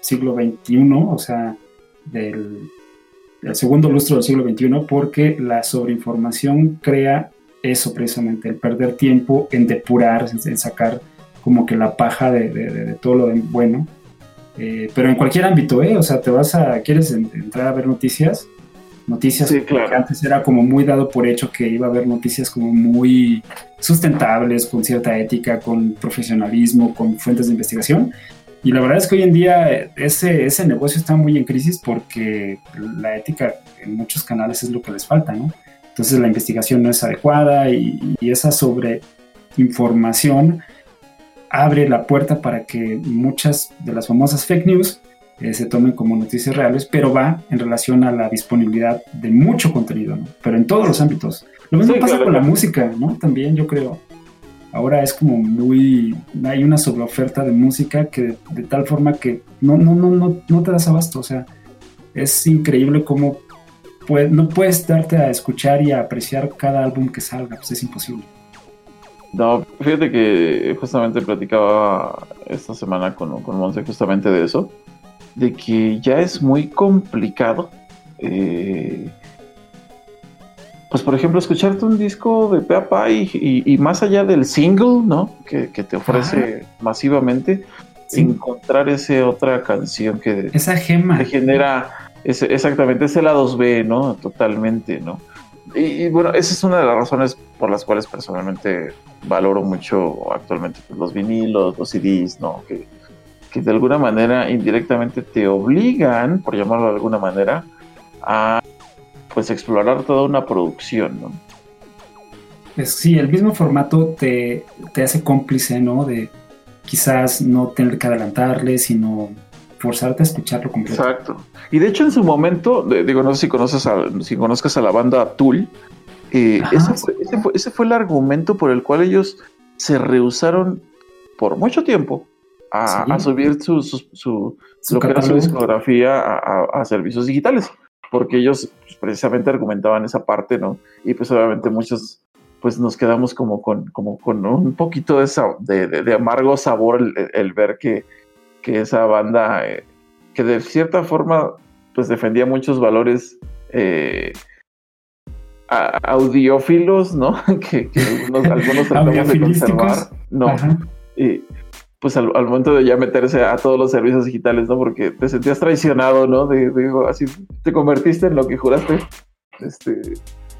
siglo XXI, o sea, del, segundo lustro del siglo XXI, porque la sobreinformación crea eso precisamente, el perder tiempo en depurar, en, sacar como que la paja de, todo lo bueno. Eh, pero en cualquier ámbito, ¿eh? O sea, te vas a, quieres entrar a ver noticias, noticias que antes era como muy dado por hecho que iba a haber noticias como muy sustentables, con cierta ética, con profesionalismo, con fuentes de investigación. Y la verdad es que hoy en día ese, ese negocio está muy en crisis porque la ética en muchos canales es lo que les falta, ¿no? Entonces la investigación no es adecuada y, y esa sobreinformación abre la puerta para que muchas de las famosas fake news eh, se tomen como noticias reales, pero va en relación a la disponibilidad de mucho contenido, ¿no? Pero en todos los ámbitos. Lo mismo pasa con la música, ¿no? También yo creo. Ahora es como muy. Hay una sobreoferta de música que de, tal forma que no, no, no, no, no te das abasto. O sea, es increíble cómo no puedes darte a escuchar y a apreciar cada álbum que salga, pues es imposible. No, fíjate que justamente platicaba esta semana con, con Monse justamente de eso de que ya es muy complicado. Eh, pues por ejemplo, escucharte un disco de Peapa y, y, más allá del single, ¿no? Que, te ofrece masivamente, encontrar esa otra canción que esa gema te genera ese, exactamente ese lado 2B, ¿no? Totalmente, ¿no? Y, bueno, esa es una de las razones por las cuales personalmente valoro mucho actualmente los vinilos, los CDs, ¿no? Que, que de alguna manera indirectamente te obligan, por llamarlo de alguna manera, a pues explorar toda una producción, ¿no? Pues sí, el mismo formato te, hace cómplice, ¿no? De quizás no tener que adelantarle, sino forzarte a escucharlo completo. Exacto. Y de hecho en su momento, digo, no sé si conoces a, si conozcas a la banda Tool, eh, ese, fue, ese, fue, el argumento por el cual ellos se rehusaron por mucho tiempo a, subir su, su, lo que era su discografía a, servicios digitales, porque ellos pues, precisamente argumentaban esa parte, ¿no? Y pues obviamente muchos pues nos quedamos como con, como con un poquito de, de, amargo sabor el, ver que, que, esa banda, eh, que de cierta forma pues defendía muchos valores eh, audiófilos, ¿no? (laughs) que, algunos, algunos tratamos de conservar, ¿no? Y, pues al, momento de ya meterse a todos los servicios digitales, ¿no? Porque te sentías traicionado, ¿no? De, digo, así te convertiste en lo que juraste este,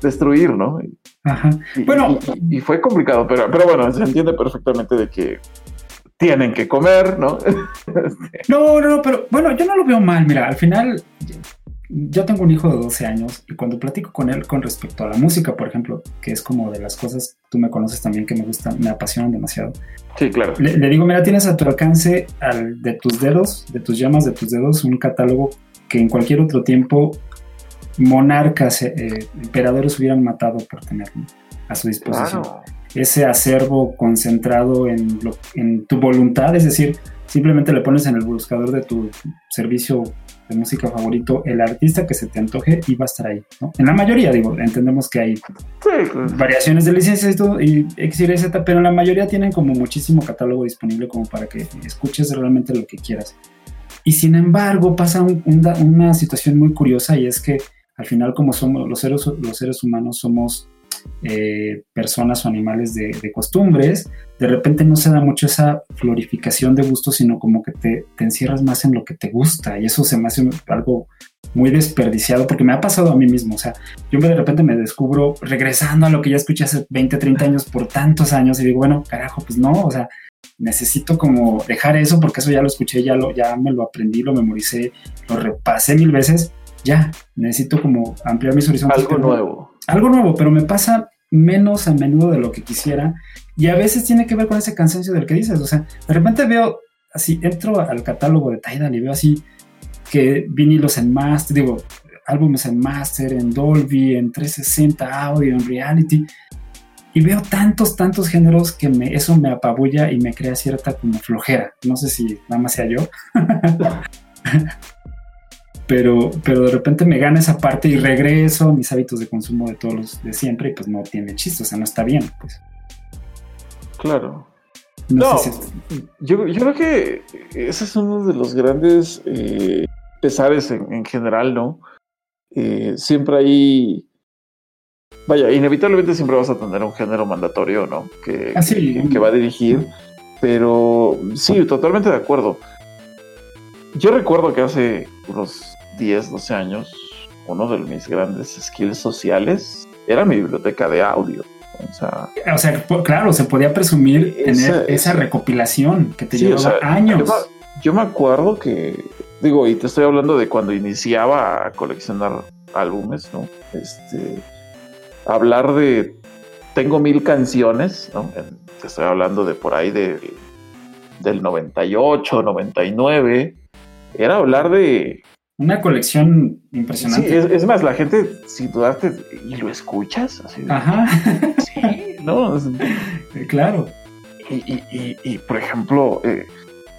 destruir, ¿no? Ajá. bueno. Y, fue complicado, pero, pero bueno, se entiende perfectamente de que tienen que comer, ¿no? (laughs) No, no, pero bueno, yo no lo veo mal, mira, al final yo tengo un hijo de 12 años y cuando platico con él con respecto a la música, por ejemplo, que es como de las cosas, tú me conoces también que me gustan, me apasionan demasiado. Sí, claro. Le, digo, mira, tienes a tu alcance al, de tus dedos, de tus llamas de tus dedos, un catálogo que en cualquier otro tiempo monarcas, eh, emperadores hubieran matado por tenerlo a su disposición. Ese acervo concentrado en, en tu voluntad, es decir, simplemente le pones en el buscador de tu servicio de música favorito el artista que se te antoje y va a estar ahí, ¿no? En la mayoría, digo, entendemos que hay variaciones de licencias y todo, y X, Y, Z, pero en la mayoría tienen como muchísimo catálogo disponible como para que escuches realmente lo que quieras. Y sin embargo pasa una situación muy curiosa y es que al final como somos los seres, los seres humanos somos eh, personas o animales de, costumbres, de repente no se da mucho esa florificación de gusto, sino como que te, encierras más en lo que te gusta. Y eso se me hace algo muy desperdiciado porque me ha pasado a mí mismo, o sea, yo de repente me descubro regresando a lo que ya escuché hace 20, 30 años por tantos años y digo, bueno, carajo, pues no, o sea, necesito como dejar eso porque eso ya lo escuché, ya, lo, ya me lo aprendí, lo memoricé, lo repasé mil veces, ya, necesito como ampliar mis horizontes. Algo nuevo. algo nuevo, pero me pasa menos a menudo de lo que quisiera y a veces tiene que ver con ese cansancio del que dices, o sea, de repente veo así, entro al catálogo de Tidal y veo así que vinilos en master, digo, álbumes en master, en Dolby, en 360 audio, en reality, y veo tantos, tantos géneros que me, eso me apabulla y me crea cierta como flojera. No sé si nada más sea yo. (laughs) pero, pero de repente me gana esa parte y regreso a mis hábitos de consumo de todos los de siempre y pues no tiene chiste, o sea, no está bien, pues. Claro. No, yo, creo que ese es uno de los grandes eh, pesares en, general, ¿no? Eh, siempre hay vaya, inevitablemente siempre vas a tener un género mandatorio, ¿no? Que, ah, que, va a dirigir. Pero sí, totalmente de acuerdo. Yo recuerdo que hace unos 10, 12 años, uno de mis grandes skills sociales era mi biblioteca de audio. O sea, o sea claro, se podía presumir tener esa, recopilación que te llevaba años. yo me acuerdo que, digo, y te estoy hablando de cuando iniciaba a coleccionar álbumes, ¿no? Este, hablar de tengo mil canciones, ¿no? Te estoy hablando de por ahí de, del 98, 99. Era hablar de... Una colección impresionante. Sí, es, más, la gente, si dudaste, ¿y lo escuchas? Ajá. (laughs) Sí, ¿no? claro. Y, por ejemplo, eh,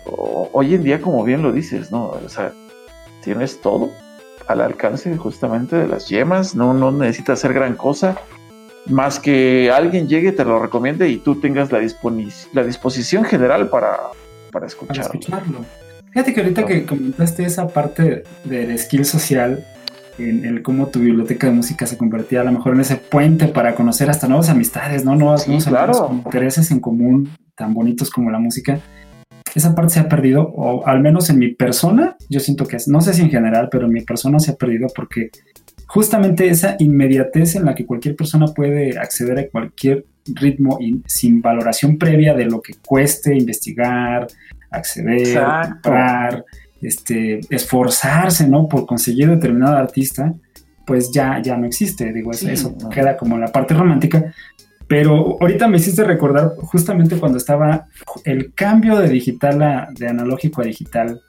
hoy en día, como bien lo dices, ¿no? O sea, tienes todo al alcance justamente de las yemas, no, no necesitas hacer gran cosa, más que alguien llegue, te lo recomiende y tú tengas la, la disposición general para, para escucharlo. Fíjate que ahorita que comentaste esa parte del skill social, en el cómo tu biblioteca de música se convertía a lo mejor en ese puente para conocer hasta nuevas amistades, ¿no? Nuevos, intereses en común tan bonitos como la música. Esa parte se ha perdido, o al menos en mi persona, yo siento que es, no sé si en general, pero en mi persona se ha perdido porque justamente esa inmediatez en la que cualquier persona puede acceder a cualquier ritmo sin valoración previa de lo que cueste investigar, acceder, comprar, este, esforzarse, ¿no? Por conseguir determinado artista, pues ya, ya no existe. Digo, eso, queda como la parte romántica, pero ahorita me hiciste recordar justamente cuando estaba el cambio de digital a, de analógico a digital,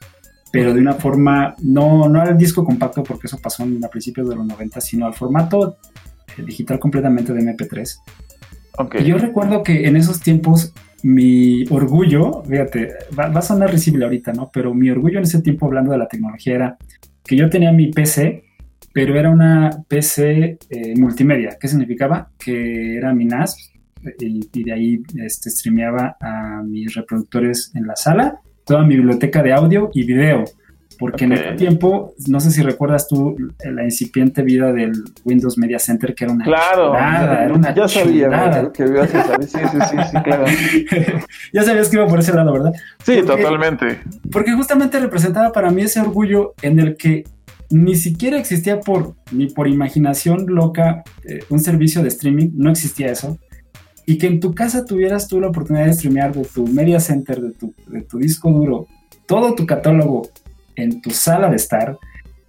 pero de una forma, no, no al disco compacto, porque eso pasó a principios de los 90, sino al formato eh, digital completamente de MP3. Okay. Y yo recuerdo que en esos tiempos mi orgullo, fíjate, va, a sonar risible ahorita, ¿no? Pero mi orgullo en ese tiempo, hablando de la tecnología, era que yo tenía mi PC pero era una PC eh, multimedia. ¿Qué significaba? Que era mi NAS y, de ahí este, streameaba a mis reproductores en la sala, toda mi biblioteca de audio y video. Porque en ese tiempo, no sé si recuerdas tú la incipiente vida del Windows Media Center, que era una claro, era una ya sabía que ibas a. Sí, sí, sí, sí, claro. (laughs) ya sabías que iba por ese lado, ¿verdad? Sí, totalmente. Porque justamente representaba para mí ese orgullo en el que ni siquiera existía por, ni por imaginación loca eh, un servicio de streaming, no existía eso. Y que en tu casa tuvieras tú la oportunidad de streamear de tu media center, de tu, de tu disco duro, todo tu catálogo en tu sala de estar,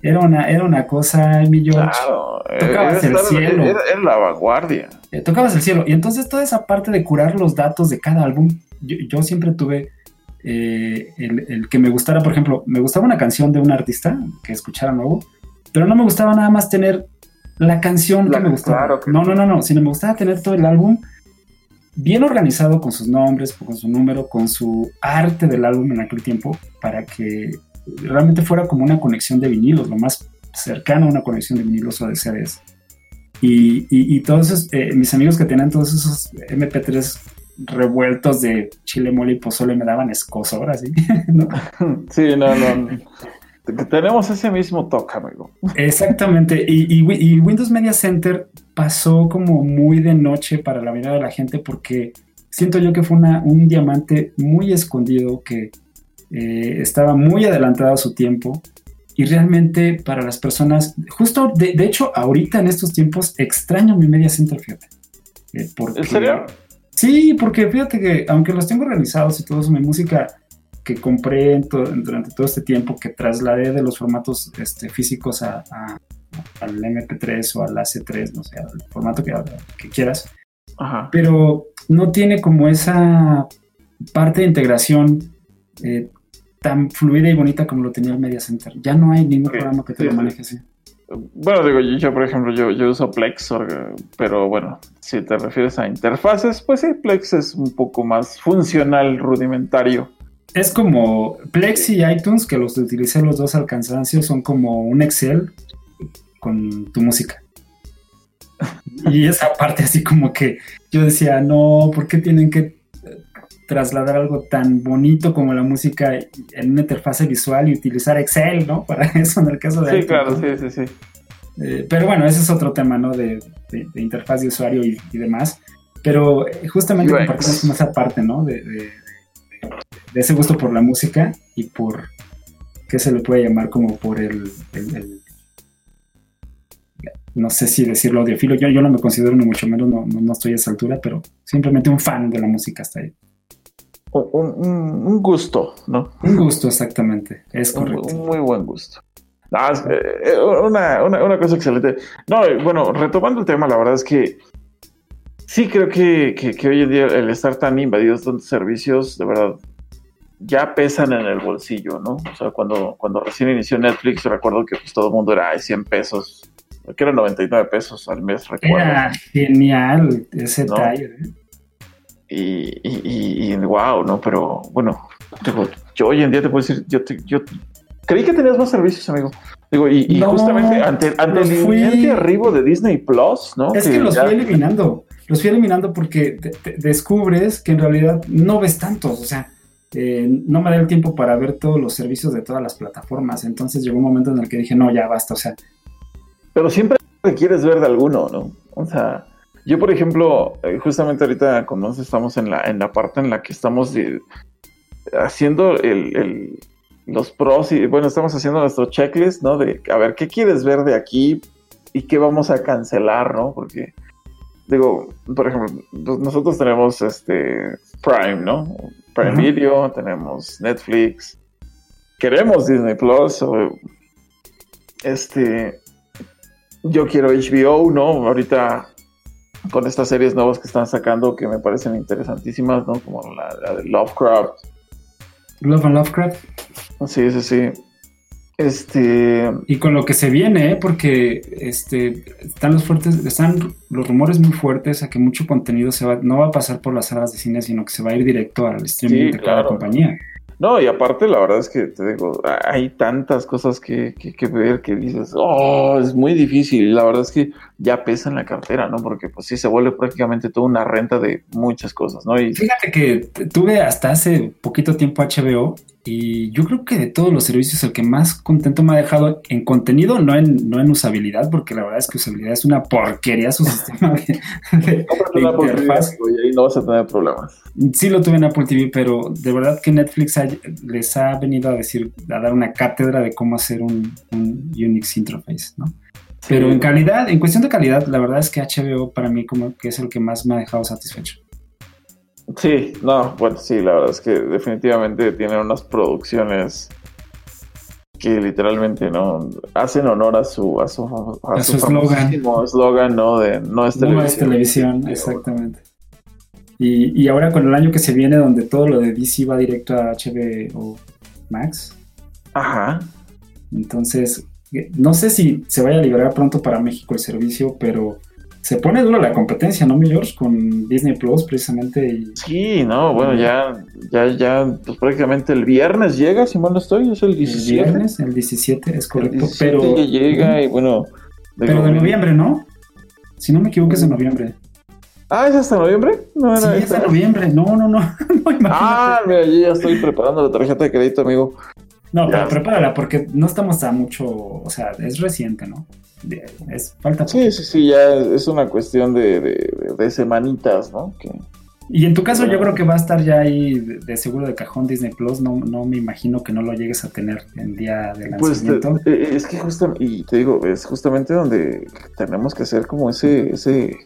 era una, era una cosa, mi Claro, tocabas el cielo. Era, la vanguardia. Eh, tocabas el cielo. Y entonces toda esa parte de curar los datos de cada álbum, yo siempre tuve eh, el, que me gustara, por ejemplo, me gustaba una canción de un artista que escuchara nuevo, pero no me gustaba nada más tener la canción que me gustaba. No, no, no, no, sino me gustaba tener todo el álbum bien organizado con sus nombres, con su número, con su arte del álbum en aquel tiempo, para que realmente fuera como una conexión de vinilos, lo más cercano a una conexión de vinilos o de CDs. Y, y, todos eh, mis amigos que tenían todos esos MP3 revueltos de chile, mole y pozole me daban escosor, así, (laughs) ¿no? Sí, no, no. Tenemos ese mismo toque, amigo. Exactamente. Y, Windows Media Center pasó como muy de noche para la vida de la gente porque siento yo que fue una, un diamante muy escondido que eh, estaba muy adelantado a su tiempo y realmente para las personas, justo de, hecho ahorita en estos tiempos extraño mi Media Center, fíjate. Eh, ¿En serio? Sí, porque fíjate que aunque los tengo organizados y todo eso, mi música que compré durante todo este tiempo, que trasladé de los formatos este, físicos a, al MP3 o al AC3, no sé, al formato que, que, quieras, pero no tiene como esa parte de integración eh, tan fluida y bonita como lo tenía el Media Center. Ya no hay ningún programa que te lo maneje así. Bueno, digo, yo, por ejemplo, yo, yo uso Plex, pero bueno, si te refieres a interfaces, pues sí, Plex es un poco más funcional, rudimentario. Es como Plex y iTunes, que los utilicé los dos al cansancio, son como un Excel con tu música. (laughs) Y esa parte así como que yo decía, no, ¿por qué tienen que trasladar algo tan bonito como la música en una interfase visual y utilizar Excel, ¿no? (laughs) Para eso en el caso de... Sí, claro, sí, sí, sí. Eh, pero bueno, ese es otro tema, ¿no? De, interfaz de usuario y, demás. Pero eh, justamente compartimos esa parte, ¿no? De, ese gusto por la música y por, ¿qué se le puede llamar? Como por el, no sé si decirlo audiofilo, yo, yo no me considero ni mucho menos, no, no, estoy a esa altura, pero simplemente un fan de la música hasta ahí. Un, gusto, ¿no? Un gusto, exactamente, es correcto. Un, muy buen gusto. Eh, eh, una, una, cosa excelente. No, eh, bueno, retomando el tema, la verdad es que sí creo que, que, hoy en día el estar tan invadidos de servicios, de verdad, ya pesan en el bolsillo, ¿no? O sea, cuando, cuando recién inició Netflix, recuerdo que pues todo el mundo era 100 pesos, que era 99 pesos al mes, recuerdo. Era genial ese ¿no? Y, y, y, wow, ¿no? Pero bueno, yo hoy en día te puedo decir, yo, yo creí que tenías más servicios, amigo. Digo, y, justamente ante, ante el fui... arribo de Disney Plus, ¿no? Es que, los fui eliminando. Los fui eliminando porque descubres que en realidad no ves tantos. O sea, eh, no me da el tiempo para ver todos los servicios de todas las plataformas. Entonces llegó un momento en el que dije, no, ya basta. O sea, pero siempre quieres ver de alguno, ¿no? O sea, yo, por ejemplo, eh, justamente ahorita, como estamos en la, en la parte en la que estamos haciendo el, los pros y, bueno, estamos haciendo nuestro checklist, ¿no? De a ver, ¿qué quieres ver de aquí y qué vamos a cancelar, ¿no? Porque, digo, por ejemplo, pues, nosotros tenemos este Prime, ¿no? Prime Video, tenemos Netflix, queremos Disney Plus, este, yo quiero HBO, ¿no? Ahorita con estas series nuevas que están sacando que me parecen interesantísimas, ¿no? Como la, de Lovecraft. Love and Lovecraft. Sí, sí, sí. Este. Y con lo que se viene, ¿eh? porque este, están los fuertes, están los rumores muy fuertes a que mucho contenido se va, no va a pasar por las salas de cine, sino que se va a ir directo al streaming de cada compañía. No, y aparte la verdad es que te digo, hay tantas cosas que, que, ver que dices, oh, es muy difícil. Y la verdad es que ya pesa en la cartera, ¿no? Porque pues sí se vuelve prácticamente toda una renta de muchas cosas, ¿no? Y... Fíjate que tuve hasta hace poquito tiempo HBO y yo creo que de todos los servicios el que más contento me ha dejado en contenido, no en, no en usabilidad, porque la verdad es que usabilidad es una porquería su (laughs) sistema de, interfaz. y ahí no vas a tener problemas. Sí lo tuve en Apple TV, pero de verdad que Netflix les ha venido a decir, a dar una cátedra de cómo hacer un, Unix interface, ¿no? Pero en calidad, en cuestión de calidad, la verdad es que HBO para mí como que es el que más me ha dejado satisfecho. Sí, no, bueno, sí, la verdad es que definitivamente tienen unas producciones que literalmente no hacen honor a su a su a, su eslogan. no de no es televisión, no es televisión. exactamente. Y, y, ahora con el año que se viene donde todo lo de DC va directo a HBO Max. Ajá. Entonces no sé si se vaya a liberar pronto para México el servicio pero se pone duro la competencia, ¿no, mi George? Con Disney Plus, precisamente. Sí, no, bueno, ya, ya, ya, pues prácticamente el viernes llega, si mal no estoy, es el 17. El viernes, el 17, es correcto, pero. llega y bueno. Pero de noviembre, ¿no? Si no me equivoco, es de noviembre. Ah, ¿es hasta noviembre? No, sí, es de noviembre. No, no, no. (laughs) no ah, mira, yo ya estoy preparando la tarjeta de crédito, amigo. No, pero prepárala porque no estamos a mucho, o sea, es reciente, ¿no? Es, falta sí, sí, sí, ya es una cuestión de, de, semanitas, ¿no? Y en tu caso yo creo que va a estar ya ahí de, seguro de cajón Disney Plus, no, no me imagino que no lo llegues a tener el día de pues, lanzamiento. Pues es que justamente, y te digo, es justamente donde tenemos que hacer como ese, ese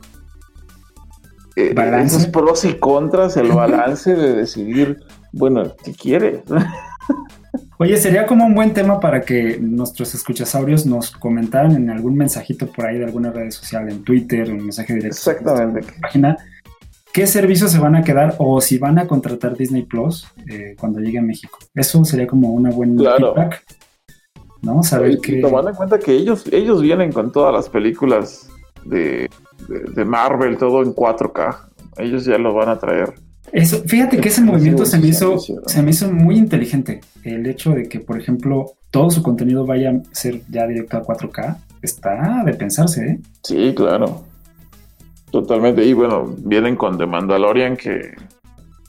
eh, ¿Balance? esos pros y contras, el (laughs) balance de decidir, bueno, ¿qué quieres? Oye, sería como un buen tema para que nuestros escuchasaurios nos comentaran en algún mensajito por ahí de alguna red social, en Twitter, un mensaje directo. Exactamente. página, qué servicios se van a quedar o si van a contratar Disney Plus eh, cuando llegue a México. Eso sería como una buena feedback. ¿No? Saber que. Tomando en cuenta que ellos, ellos vienen con todas las películas de, de, Marvel, todo en 4K. Ellos ya lo van a traer. Eso, fíjate que ese movimiento se me hizo, se me hizo muy inteligente. El hecho de que, por ejemplo, todo su contenido vaya a ser ya directo a 4K, está de pensarse, ¿eh? Sí, claro. Totalmente. Y bueno, vienen con The Mandalorian, que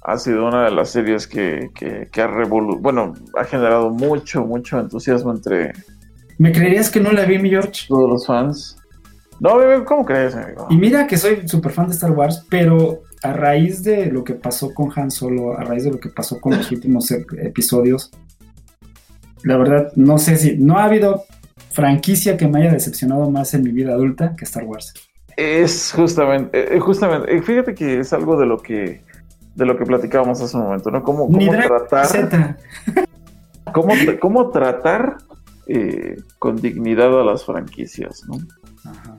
ha sido una de las series que, que, ha revolu bueno, ha generado mucho, mucho entusiasmo entre... ¿Me creerías que no la vi, mi George? Todos los fans. No, ¿cómo crees, amigo? Y mira que soy súper fan de Star Wars, pero a raíz de lo que pasó con Han Solo, a raíz de lo que pasó con los (laughs) últimos episodios, la verdad, no sé si... No ha habido franquicia que me haya decepcionado más en mi vida adulta que Star Wars. Es justamente, eh, eh, justamente, eh, fíjate que es algo de lo que de lo que platicábamos hace un momento, ¿no? Cómo, cómo tratar, (laughs) cómo, cómo, tratar con dignidad a las franquicias, ¿no? Ajá.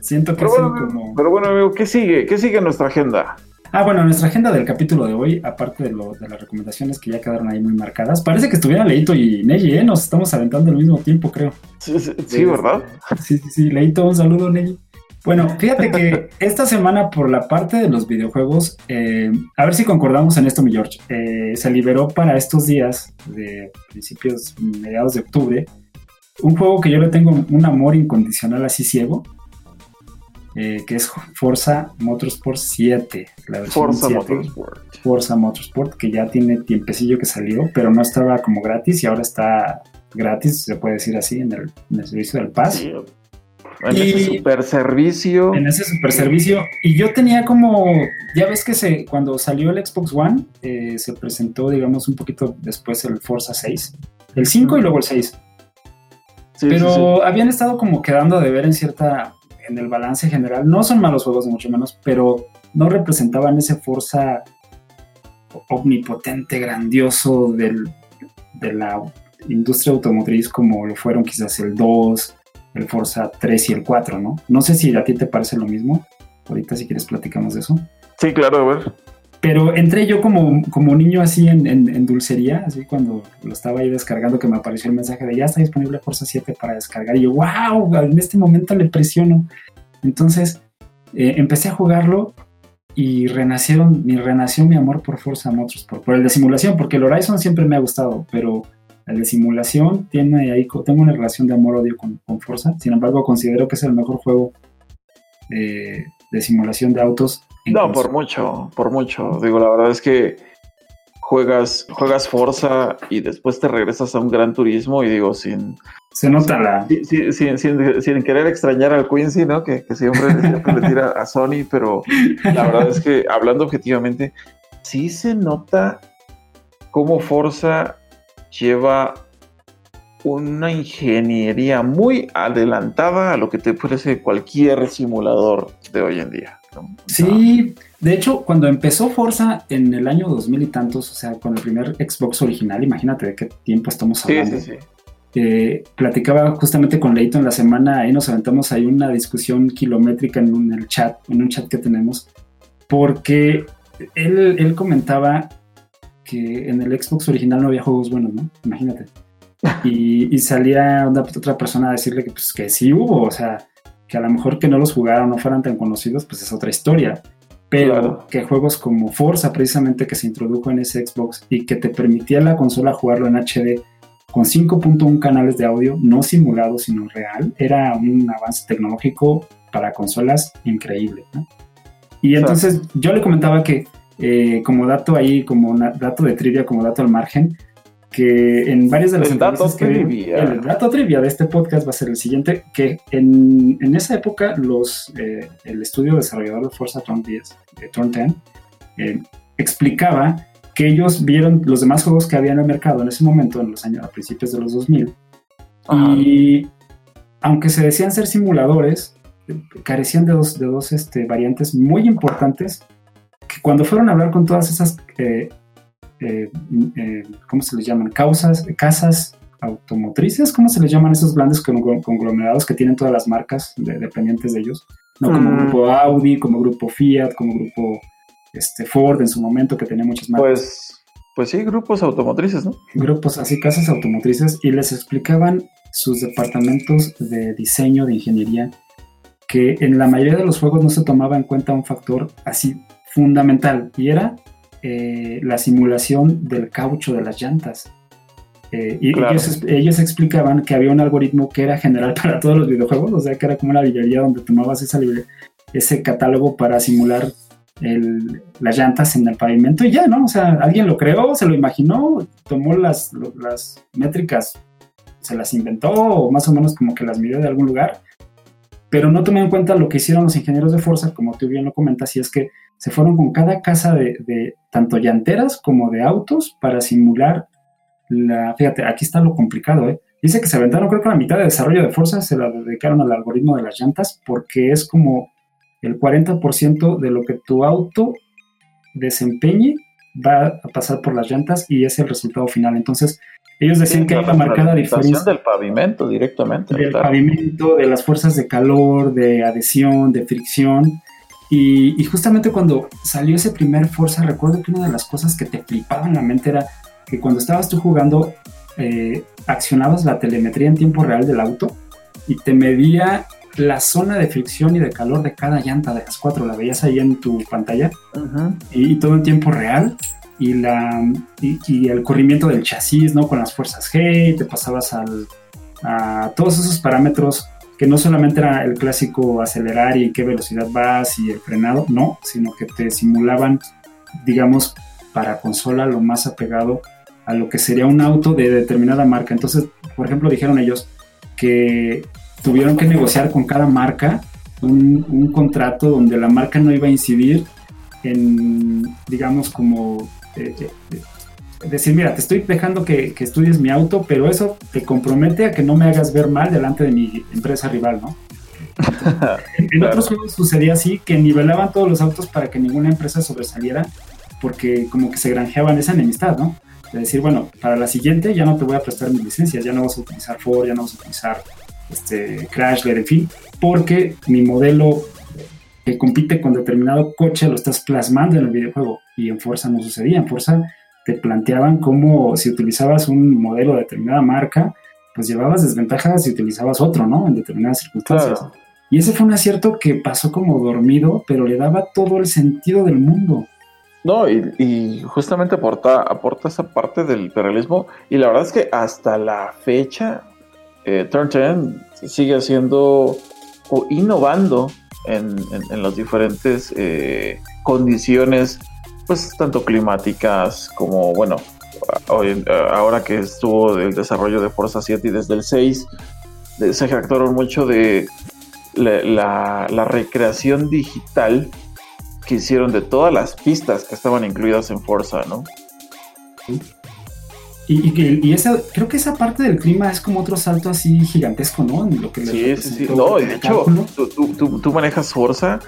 Siento que pero bueno, como... pero bueno, amigo, ¿qué sigue? ¿Qué sigue en nuestra agenda? Ah, bueno, nuestra agenda del capítulo de hoy, aparte de, lo, de las recomendaciones que ya quedaron ahí muy marcadas, parece que estuvieran Leito y Neji, ¿eh? Nos estamos aventando al mismo tiempo, creo. Sí, sí, ¿verdad? Sí, sí, sí. Leito, un saludo, Neji. Bueno, fíjate que (laughs) esta semana, por la parte de los videojuegos, eh, a ver si concordamos en esto, mi George, eh, se liberó para estos días, de principios, mediados de octubre, un juego que yo le tengo un amor incondicional así ciego, eh, que es Forza Motorsport 7, la versión Forza Motorsport. Forza Motorsport, que ya tiene tiempecillo que salió, pero no estaba como gratis y ahora está gratis, se puede decir así, en el, servicio del Pass. En ese super servicio. En ese super servicio. Y yo tenía como, ya ves que se, cuando salió el Xbox One, eh, se presentó, digamos, un poquito después el Forza 6. El 5 y luego el 6. pero habían estado como quedando de ver en cierta en el balance general. No son malos juegos, mucho menos, pero no representaban ese fuerza omnipotente, grandioso de la industria automotriz como lo fueron quizás el 2, el Forza 3 y el 4, ¿no? No sé si a ti te parece lo mismo. Ahorita si quieres platicamos de eso. Sí, claro, a ver. Pero entré yo como, como niño así en, dulcería, así cuando lo estaba ahí descargando que me apareció el mensaje de ya está disponible Forza 7 para descargar. Y yo, wow, en este momento le presiono. Entonces eh, empecé a jugarlo y renacieron, mi, renació mi amor por Forza Motorsport, por el de simulación, porque el Horizon siempre me ha gustado, pero el de simulación tiene ahí, tengo una relación de amor-odio con, con, Forza. Sin embargo, considero que es el mejor juego eh, de simulación de autos no, por mucho, por mucho. Digo, la verdad es que juegas, juegas Forza y después te regresas a un gran turismo y digo, sin... Se nota la... Sin, querer extrañar al Quincy, ¿no? Que, siempre, le tira a Sony, pero la verdad es que hablando objetivamente, sí se nota cómo Forza lleva una ingeniería muy adelantada a lo que te ofrece cualquier simulador de hoy en día. Sí, de hecho, cuando empezó Forza en el año 2000 y tantos, o sea, con el primer Xbox original, imagínate de qué tiempo estamos hablando. Sí, sí, eh, platicaba justamente con Leito en la semana, ahí nos aventamos ahí una discusión kilométrica en, el chat, en un chat que tenemos, porque él, comentaba que en el Xbox original no había juegos buenos, ¿no? Imagínate. (laughs) Y, salía otra persona a decirle que, pues, que sí hubo, o sea, que a lo mejor que no los jugaron, no fueran tan conocidos, pues es otra historia. Pero que juegos como Forza, precisamente que se introdujo en ese Xbox y que te permitía la consola jugarlo en HD con 5.1 canales de audio, no simulado, sino real, era un avance tecnológico para consolas increíble. Y entonces yo le comentaba que eh, como dato ahí, como dato de trivia, como dato al margen, que en varias de las el dato trivia. el dato trivia de este podcast va a ser el siguiente, que en, en esa época los, eh, el estudio desarrollador de Forza Tron 10, eh, Tron 10, eh, explicaba que ellos vieron los demás juegos que había en el mercado en ese momento, en los años, a principios de los 2000, y aunque se decían ser simuladores, carecían de dos, de dos este, variantes muy importantes que cuando fueron a hablar con todas esas eh, eh, ¿cómo se les llaman? Causas, casas automotrices, ¿cómo se les llaman esos grandes conglomerados que tienen todas las marcas dependientes de ellos? no como mm. grupo Audi, como grupo Fiat, como grupo este, Ford en su momento, que tenía muchas marcas. Pues, pues sí, grupos automotrices, ¿no? Grupos así, casas automotrices, y les explicaban sus departamentos de diseño, de ingeniería, que en la mayoría de los juegos no se tomaba en cuenta un factor así fundamental, y era eh, la simulación del caucho de las llantas. Eh, y ellos, explicaban que había un algoritmo que era general (laughs) para todos los videojuegos, o sea que era como una librería donde tomabas esa ese catálogo para simular las llantas en el pavimento y ya, ¿no? O sea, alguien lo creó, se lo imaginó, tomó las, las métricas, se las inventó o más o menos como que las midió de algún lugar, pero no tomó en cuenta lo que hicieron los ingenieros de Forza, como tú bien lo comentas, y es que se fueron con cada casa de, de tanto llanteras como de autos para simular la, fíjate, aquí está lo complicado, ¿eh? Dice que se aventaron, creo que la mitad de desarrollo de fuerza se la dedicaron al algoritmo de las llantas porque es como el 40% de lo que tu auto desempeñe va a pasar por las llantas y es el resultado final. Entonces, ellos decían que hay una marcada diferencia. del pavimento directamente. Del pavimento, de las fuerzas de calor, de adhesión, de fricción. Y, y, justamente cuando salió ese primer Forza, recuerdo que una de las cosas que te flipaban la mente era que cuando estabas tú jugando, eh, accionabas la telemetría en tiempo real del auto y te medía la zona de fricción y de calor de cada llanta de las cuatro, la veías ahí en tu pantalla y, todo en tiempo real. Y, la, y, el corrimiento del chasis, ¿no? Con las fuerzas G, te pasabas al, a todos esos parámetros que no solamente era el clásico acelerar y qué velocidad vas y el frenado, no, sino que te simulaban, digamos, para consola lo más apegado a lo que sería un auto de determinada marca. Entonces, por ejemplo, dijeron ellos que tuvieron que negociar con cada marca un, contrato donde la marca no iba a incidir en, digamos, como eh, eh, decir, mira, te estoy dejando que, estudies mi auto, pero eso te compromete a que no me hagas ver mal delante de mi empresa rival, ¿no? (laughs) en otros juegos sucedía así, que nivelaban todos los autos para que ninguna empresa sobresaliera, porque como que se granjeaban esa enemistad, ¿no? de decir, bueno, para la siguiente ya no te voy a prestar mis licencias, ya no vas a utilizar Ford, ya no vas a utilizar este, Chrysler, en fin, porque mi modelo que compite con determinado coche lo estás plasmando en el videojuego y en Forza no sucedía, en Forza te planteaban como si utilizabas un modelo de determinada marca, pues llevabas desventajas si utilizabas otro, ¿no? En determinadas circunstancias. Y ese fue un acierto que pasó como dormido, pero le daba todo el sentido del mundo. No, y, justamente aporta, aporta esa parte del realismo. Y la verdad es que hasta la fecha, eh, Turn 10 sigue haciendo o innovando en, las diferentes eh, condiciones, pues tanto climáticas como, bueno, ahora que estuvo el desarrollo de Forza 7 y desde el 6, se jactaron mucho de la recreación digital que hicieron de todas las pistas que estaban incluidas en Forza, ¿no? Y, y, esa, creo que esa parte del clima es como otro salto así gigantesco, ¿no? lo que sí, sí, sí. No, de hecho, tú, manejas Forza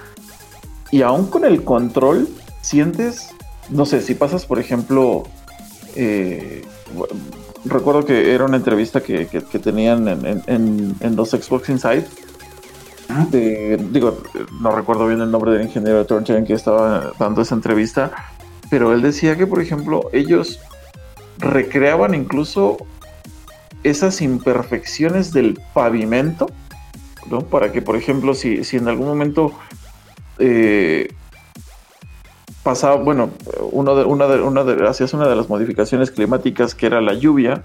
y aún con el control sientes, no sé, si pasas, por ejemplo, eh, recuerdo que era una entrevista que, tenían en, en, en, los Xbox Inside digo, no recuerdo bien el nombre del ingeniero de Torchen que estaba dando esa entrevista, pero él decía que, por ejemplo, ellos recreaban incluso esas imperfecciones del pavimento, ¿no? Para que, por ejemplo, si, si en algún momento eh, pasaba, bueno, uno de, una de, una de, hacías una de las modificaciones climáticas que era la lluvia,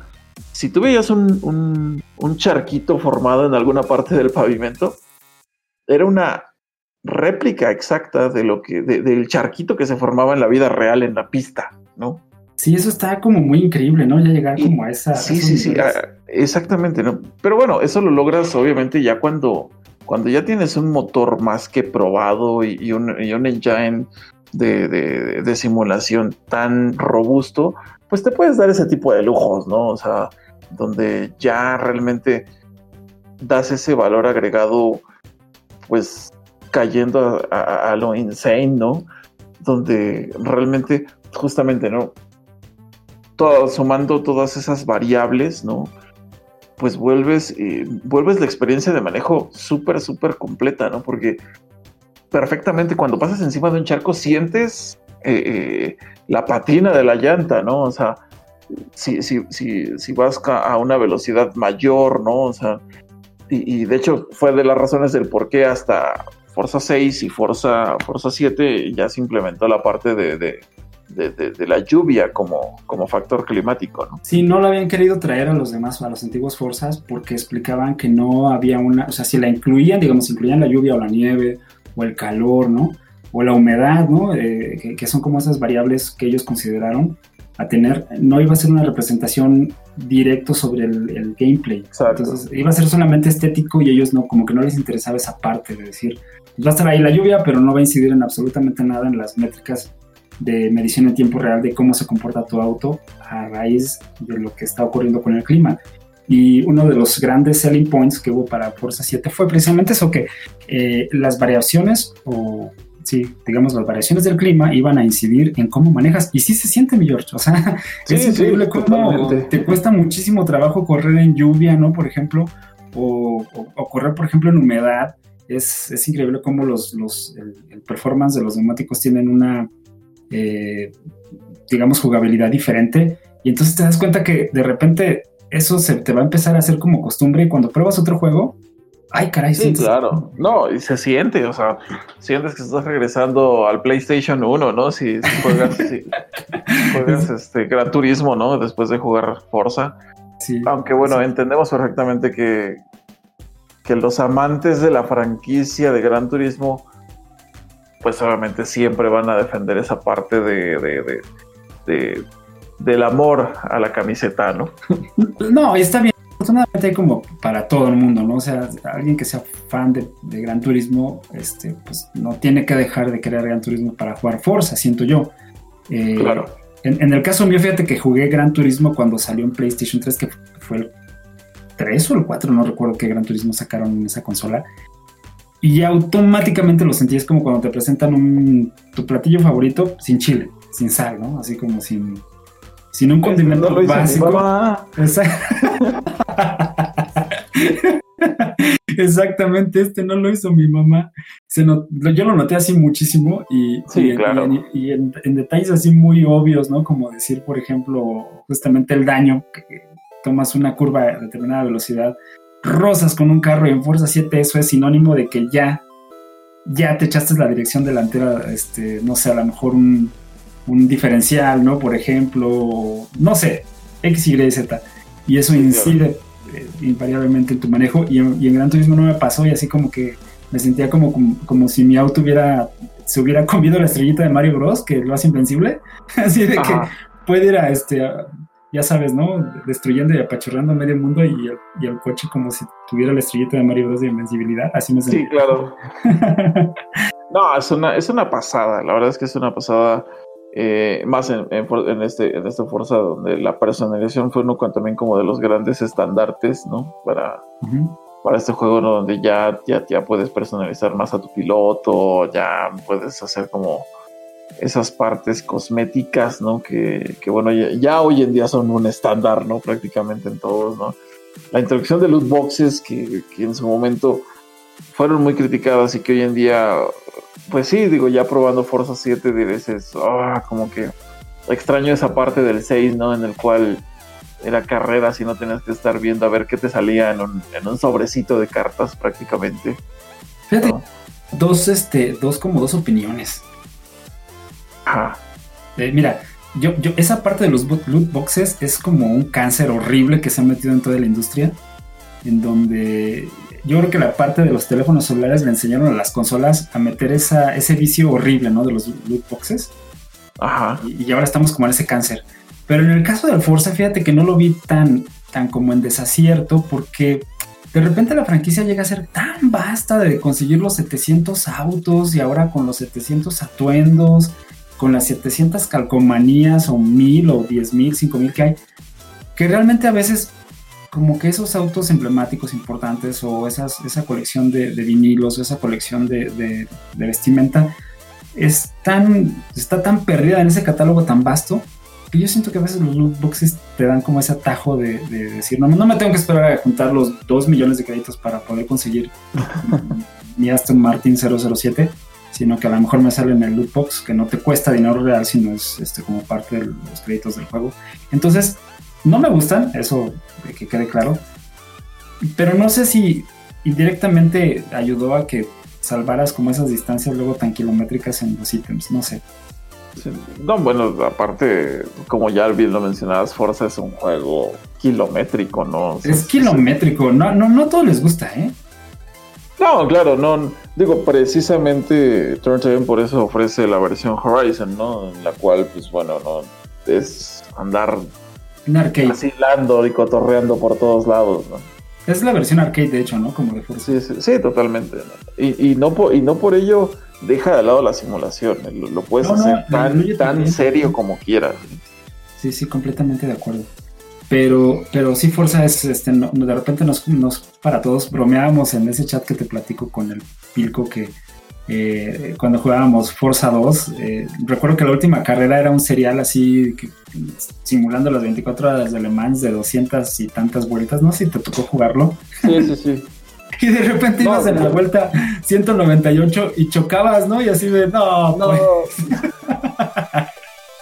si tú veías un, un charquito formado en alguna parte del pavimento, era una réplica exacta de lo que, del charquito que se formaba en la vida real en la pista, ¿no? Sí, eso está como muy increíble, ¿no? Ya llegar como a esa. Sí, sí, sí, exactamente, ¿no? Pero bueno, eso lo logras obviamente ya cuando, cuando ya tienes un motor más que probado y, un, engine de, simulación tan robusto, pues te puedes dar ese tipo de lujos, ¿no? O sea, donde ya realmente das ese valor agregado pues cayendo a, lo insane, ¿no? Donde realmente, justamente, ¿no? Todo, sumando todas esas variables, ¿no? Pues vuelves, eh, vuelves la experiencia de manejo súper, súper completa, ¿no? Porque perfectamente cuando pasas encima de un charco, sientes eh, eh, la patina de la llanta, ¿no? O sea, si, si, si, si vas a una velocidad mayor, ¿no? O sea, y, de hecho fue de las razones del por qué hasta Forza 6 y Forza, Forza 7 ya se implementó la parte de, de, de, la lluvia como, como factor climático, ¿no? Sí, no lo habían querido traer a los demás, a los antiguos Forzas, porque explicaban que no había una, o sea, si la incluían, digamos, incluían la lluvia o la nieve o el calor, ¿no? O la humedad, ¿no? Eh, que, son como esas variables que ellos consideraron a tener, no iba a ser una representación directo sobre el, gameplay. Entonces iba a ser solamente estético y ellos no, como que no les interesaba esa parte de decir, va a estar ahí la lluvia, pero no va a incidir en absolutamente nada en las métricas de medición en tiempo real de cómo se comporta tu auto a raíz de lo que está ocurriendo con el clima. Y uno de los grandes selling points que hubo para Forza 7 fue precisamente eso, que eh, las variaciones o sí, digamos, las variaciones del clima iban a incidir en cómo manejas. Y sí se siente, mi George. O sea, es increíble cómo te cuesta muchísimo trabajo correr en lluvia, ¿no? Por ejemplo, o, correr, por ejemplo, en humedad. Es, es increíble cómo los, los, el, performance de los neumáticos tienen una, eh, digamos, jugabilidad diferente. Y entonces te das cuenta que de repente eso se te va a empezar a hacer como costumbre y cuando pruebas otro juego, Ay, caray, sí. claro. No, y se siente, o sea, sientes que estás regresando al PlayStation 1, ¿no? Si, juegas, (laughs) juegas este Gran Turismo, ¿no? Después de jugar Forza. Sí. Aunque bueno, entendemos perfectamente que, que los amantes de la franquicia de Gran Turismo, pues obviamente siempre van a defender esa parte de, de, de del amor a la camiseta, ¿no? No, está bien afortunadamente hay como para todo el mundo, ¿no? O sea, alguien que sea fan de, Gran Turismo, este, pues no tiene que dejar de querer Gran Turismo para jugar Forza, siento yo. Eh, claro. En, el caso mío, fíjate que jugué Gran Turismo cuando salió en PlayStation 3, que fue el 3 o el 4, no recuerdo qué Gran Turismo sacaron en esa consola. Y automáticamente lo sentí, es como cuando te presentan un, tu platillo favorito sin chile, sin sal, ¿no? Así como sin, sin un condimento básico. (laughs) Exactamente, este no lo hizo mi mamá. Se yo lo noté así muchísimo y, y, en, detalles así muy obvios, ¿no? Como decir, por ejemplo, justamente el daño, que tomas una curva a determinada velocidad, rosas con un carro y en fuerza 7, eso es sinónimo de que ya, ya te echaste la dirección delantera, este, no sé, a lo mejor un un diferencial, ¿no? Por ejemplo, no sé, X, Y, Z. Y eso incide eh, invariablemente en tu manejo. Y en, Gran Turismo no me pasó y así como que me sentía como, como, si mi auto hubiera, se hubiera comido la estrellita de Mario Bros, que lo hace invencible. (laughs) así de que puede ir a este, ya sabes, ¿no? Destruyendo y apachurrando medio mundo y el, coche como si tuviera la estrellita de Mario Bros de invencibilidad. Así me sentía. Sí, claro. (laughs) no, es una, es una pasada. La verdad es que es una pasada eh, más en, este, en esta fuerza donde la personalización fue uno también como de los grandes estandartes, ¿no? Para, para este juego, Donde ya, ya, ya puedes personalizar más a tu piloto, ya puedes hacer como esas partes cosméticas, ¿no? Que, que bueno, ya, hoy en día son un estándar, ¿no? Prácticamente en todos, ¿no? La introducción de loot boxes que, que en su momento fueron muy criticadas y que hoy en día pues sí, digo, ya probando Forza 7 dices, ah, como que extraño esa parte del 6, ¿no? En el cual era carrera si no tenías que estar viendo a ver qué te salía en un, en un sobrecito de cartas prácticamente. Fíjate, dos, este, dos como dos opiniones. Ajá. Eh, mira, yo, yo, esa parte de los loot boxes es como un cáncer horrible que se ha metido en toda la industria, en donde yo creo que la parte de los teléfonos celulares le enseñaron a las consolas a meter esa, ese vicio horrible, ¿no? De los loot boxes. Ajá. Y, ahora estamos como en ese cáncer. Pero en el caso del Forza, fíjate que no lo vi tan, tan como en desacierto, porque de repente la franquicia llega a ser tan vasta de conseguir los 700 autos y ahora con los 700 atuendos, con las 700 calcomanías o 1000 o 10000, 5000 que hay, que realmente a veces como que esos autos emblemáticos importantes o esas, esa colección de, vinilos o esa colección de, vestimenta es está tan perdida en ese catálogo tan vasto que yo siento que a veces los loot boxes te dan como ese atajo de, decir, no, no me tengo que esperar a juntar los 2 millones de créditos para poder conseguir (laughs) mi Aston Martin 007. sino que a lo mejor me sale en el loot box, que no te cuesta dinero real, sino es este, como parte de los créditos del juego. Entonces, no me gustan, eso que quede claro, pero no sé si indirectamente ayudó a que salvaras como esas distancias luego tan kilométricas en los ítems, no sé. No, bueno, aparte, como ya bien lo mencionabas, Forza es un juego kilométrico, ¿no? es kilométrico, no, no, no a todos les gusta, ¿eh? No, claro, no. Digo, precisamente Turntable por eso ofrece la versión Horizon, ¿no? En la cual, pues bueno, no es andar vacilando y cotorreando por todos lados, ¿no? Es la versión arcade, de hecho, ¿no? Como de Forza. Sí, sí, totalmente. Y, y, no por, y no por ello deja de lado la simulación. Lo, puedes hacer tan, tan serio como quieras. Sí, sí, completamente de acuerdo. Pero, pero sí, Forza es, este, de repente nos, nos, para todos, bromeábamos en ese chat que te platico con el Pilco que eh, cuando jugábamos Forza 2, eh, recuerdo que la última carrera era un serial así, simulando las 24 horas de Le Mans de 200 y tantas vueltas, no sé si te tocó jugarlo. Sí, sí, sí. (laughs) y de repente ibas en la vuelta 198 y chocabas, ¿no? Y así de, no, no.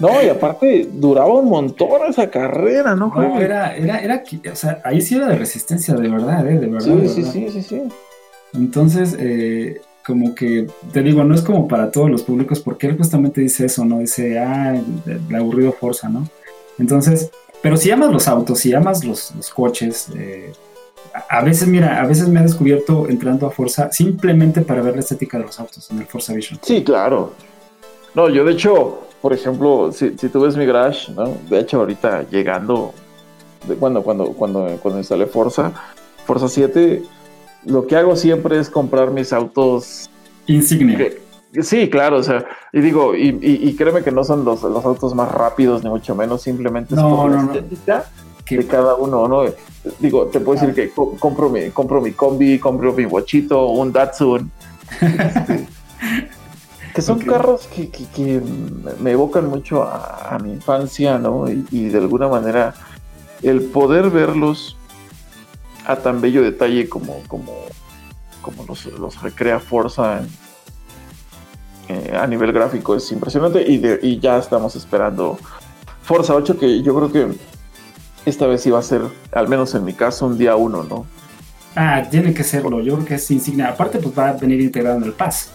No, y aparte duraba un montón esa carrera, ¿no? No, era, era, era, o sea, ahí sí era de resistencia, de verdad, ¿eh? De verdad. Sí, sí, sí, sí, sí. Entonces, eh, como que, te digo, no es como para todos los públicos, porque él justamente dice eso, ¿no? Dice, ah, el aburrido Forza, ¿no? Entonces, pero si amas los autos, si amas los, los coches, eh, a veces, mira, a veces me he descubierto entrando a Forza simplemente para ver la estética de los autos en el Forza Vision. Sí, claro. No, yo de hecho, por ejemplo, si, tú ves mi garage, ¿no? De hecho, ahorita llegando, de, cuando, cuando, cuando, cuando instalé Forza, Forza 7, lo que hago siempre es comprar mis autos. Insignia. sí, claro, o sea, y digo, y, créeme que no son los, los, autos más rápidos, ni mucho menos, simplemente es por la estética de cada uno, ¿no? Digo, te puedo decir que compro mi, compro mi combi, compro mi bochito, un Datsun. Este, (laughs) que son carros que, que, me evocan mucho a, mi infancia, ¿no? Y, de alguna manera el poder verlos a tan bello detalle como, como, como los, los recrea Forza eh, a nivel gráfico es impresionante y, y ya estamos esperando Forza 8 que yo creo que esta vez iba a ser, al menos en mi caso, un día uno, ¿no? Ah, tiene que serlo, yo creo que es insignia. Aparte, pues va a venir integrado en el Pass.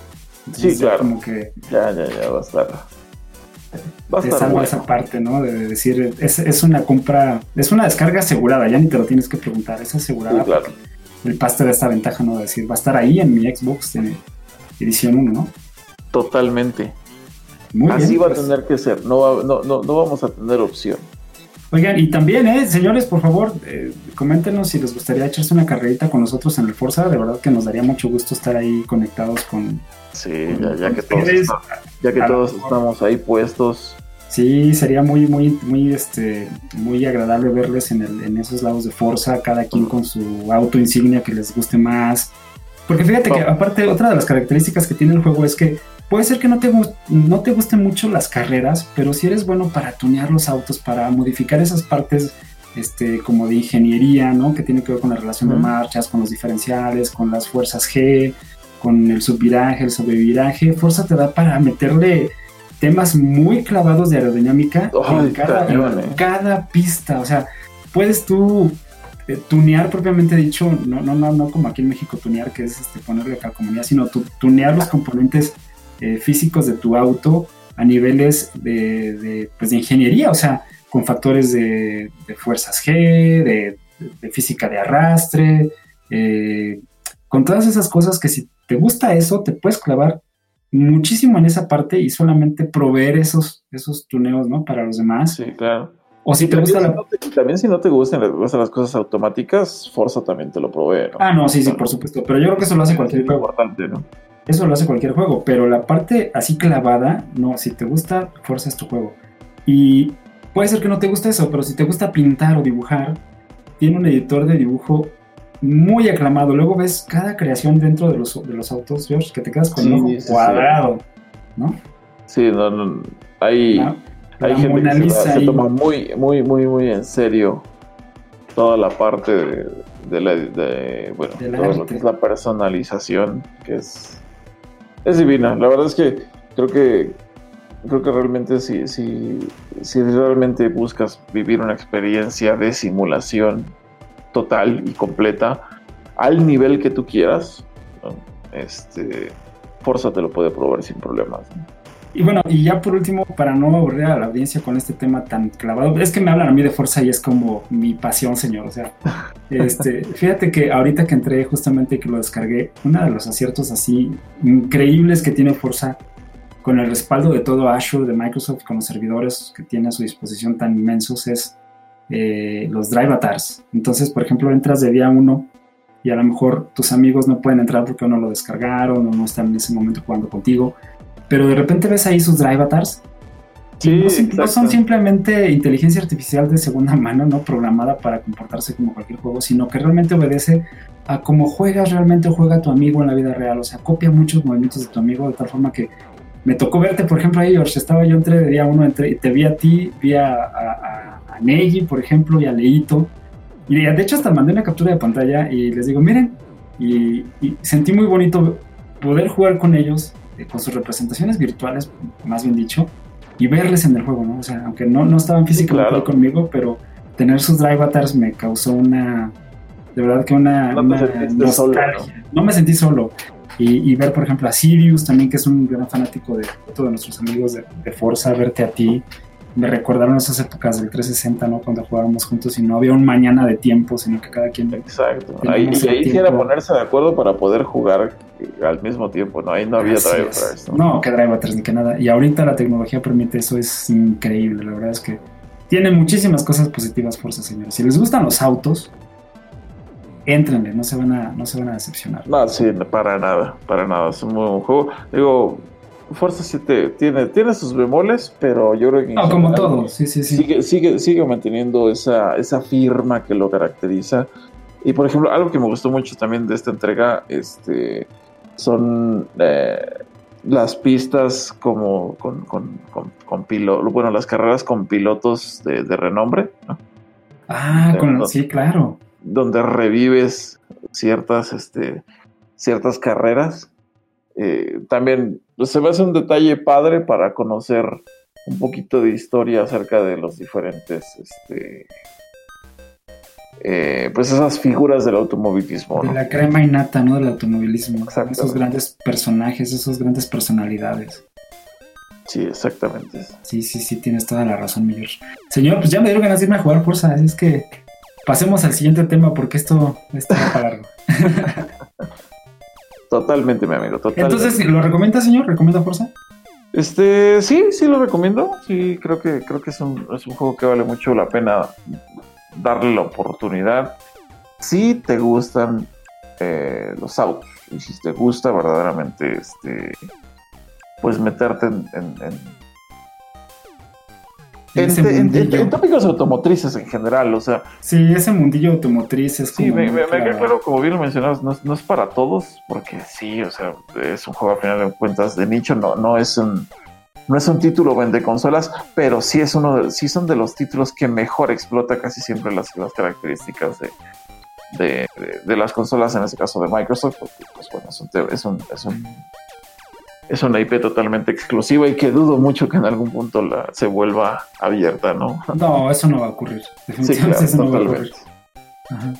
sí, claro. Como que ya, ya, ya va a estar. Va a estar esa parte, ¿no? De decir, es, es, una compra, es una descarga asegurada, ya ni te lo tienes que preguntar, es asegurada. Sí, claro. El Pass te da esta ventaja, ¿no? De decir, va a estar ahí en mi Xbox edición 1, ¿no? Totalmente. Muy Así va a pues. tener que ser, no, no, no, no vamos a tener opción. Oigan, y también, eh, señores, por favor, eh, coméntenos si les gustaría echarse una carrerita con nosotros en el Forza. De verdad que nos daría mucho gusto estar ahí conectados con. Sí, ya, que todos, ya que todos estamos ahí puestos. Sí, sería muy, muy, muy, este, muy agradable verles en, el, en esos lados de Forza, cada quien con su auto insignia que les guste más. Porque fíjate que, aparte, otra de las características que tiene el juego es que puede ser que no te, no te gusten mucho las carreras, pero si eres bueno para tunear los autos, para modificar esas partes este, como de ingeniería, ¿no? Que tiene que ver con la relación de marchas, con los diferenciales, con las fuerzas G, con el subviraje, el sobreviraje. Fuerza te da para meterle temas muy clavados de aerodinámica en, cada, en eh. cada, pista. O sea, puedes tú eh, tunear propiamente dicho, no, no, no, no como aquí en México tunear, que es este, ponerle calcomanía, sino tunear los componentes eh, físicos de tu auto a niveles de, pues de, ingeniería, o sea, con factores de, fuerzas G, de, física de arrastre, eh, con todas esas cosas que si te gusta eso, te puedes clavar muchísimo en esa parte y solamente proveer esos, esos tuneos, ¿no? Para los demás. Sí, claro. O si te gusta la... también si no te gustan, las cosas automáticas, Forza también te lo provee, Ah, no, sí, sí, por supuesto. Pero yo creo que eso lo hace cualquier juego. importante, ¿no? Eso lo hace cualquier juego, pero la parte así clavada, no, si te gusta, Forza es tu juego. Y puede ser que no te guste eso, pero si te gusta pintar o dibujar, tiene un editor de dibujo muy aclamado. Luego ves cada creación dentro de los, de los autos, George, que te quedas con un ojo cuadrado, ¿no? Sí, no, no, hay, hay gente que se, toma muy, muy, muy, muy en serio toda la parte de, la, bueno, todo lo que es la personalización, que es es divina. La verdad es que creo que creo que realmente si, si, si realmente buscas vivir una experiencia de simulación total y completa al nivel que tú quieras, este Forza te lo puede probar sin problemas. Y bueno, y ya por último, para no aburrir a la audiencia con este tema tan clavado, es que me hablan a mí de Forza y es como mi pasión, señor. O sea, este, (laughs) fíjate que ahorita que entré justamente que lo descargué, uno de los aciertos así increíbles que tiene Forza con el respaldo de todo Azure de Microsoft, con los servidores que tiene a su disposición tan inmensos, es eh, los drive avatars. Entonces, por ejemplo, entras de día uno y a lo mejor tus amigos no pueden entrar porque no lo descargaron o no están en ese momento jugando contigo pero de repente ves ahí sus drive avatars. Sí, no, son simplemente inteligencia artificial de segunda mano, no programada para comportarse como cualquier juego, sino que realmente obedece a cómo juegas realmente o juega tu amigo en la vida real. O sea, copia muchos movimientos de tu amigo de tal forma que me tocó verte, por ejemplo, ahí, George. Estaba yo entre día uno, entre, te vi a ti, vi a, a, a Neji, por ejemplo, y a Leito. Y de hecho, hasta mandé una captura de pantalla y les digo, miren, y sentí muy bonito poder jugar con ellos con sus representaciones virtuales, más bien dicho, y verles en el juego, ¿no? O sea, aunque no, no estaban físicamente conmigo, pero tener sus drive avatars me causó una, de verdad que una, no, nostalgia. ¿no? me sentí solo. Y, ver, por ejemplo, a Sirius también, que es un gran fanático de, todos nuestros amigos de, de Forza, verte a ti, me recordaron esas épocas del 360, ¿no? Cuando jugábamos juntos y no había un mañana de tiempo, sino que cada quien... Exacto. Ahí, y ahí era ponerse de acuerdo para poder jugar al mismo tiempo, ¿no? Ahí no había drivers. ¿no? no, que drivers ni que nada. Y ahorita la tecnología permite eso, es increíble. La verdad es que tiene muchísimas cosas positivas, Forza, señores. Si les gustan los autos, éntrenle, no se van a, no se van a decepcionar. No, sí, para nada, para nada. Es un muy buen juego. Digo, Forza 7 tiene, tiene sus bemoles, pero yo creo que. No, como todo, sí, sí, sí. Sigue, sigue, sigue manteniendo esa, esa firma que lo caracteriza. Y por ejemplo, algo que me gustó mucho también de esta entrega este, son eh, las pistas como con, con, con, pilotos, bueno, las carreras con pilotos de, renombre. Ah, con, sí, claro. Donde revives ciertas, este, ciertas carreras eh, también se me hace un detalle padre para conocer un poquito de historia acerca de los diferentes, este, eh, pues esas figuras del automovilismo. De la crema innata, ¿no? Del automovilismo. Esos grandes personajes, esas grandes personalidades. Sí, exactamente. Sí, sí, sí, tienes toda la razón, Miller. Señor, pues ya me dieron ganas de irme a jugar fuerza, así es que pasemos al siguiente tema porque esto, va para (laughs) largo. (laughs) Totalmente, mi amigo. Totalmente. Entonces, ¿lo recomienda, señor? ¿Recomienda Forza? Este, sí, sí lo recomiendo. Sí, creo que creo que es un, es un juego que vale mucho la pena darle la oportunidad. Si te gustan eh, los autos y si te gusta verdaderamente, este, pues meterte en en, tópicos automotrices en general, o sea. Sí, ese mundillo automotriz es como. Sí, me, queda claro, como bien lo mencionabas, no, es para todos, porque sí, o sea, es un juego a final de cuentas de nicho, no, no es un. No es un título vende consolas, pero sí es uno de, sí son de los títulos que mejor explota casi siempre las, las características de, de, las consolas, en este caso de Microsoft, porque pues bueno, es un, es un es una IP totalmente exclusiva y que dudo mucho que en algún punto la, se vuelva abierta, ¿no? No, eso no va a ocurrir. Definitivamente eso no va a ocurrir. Ajá,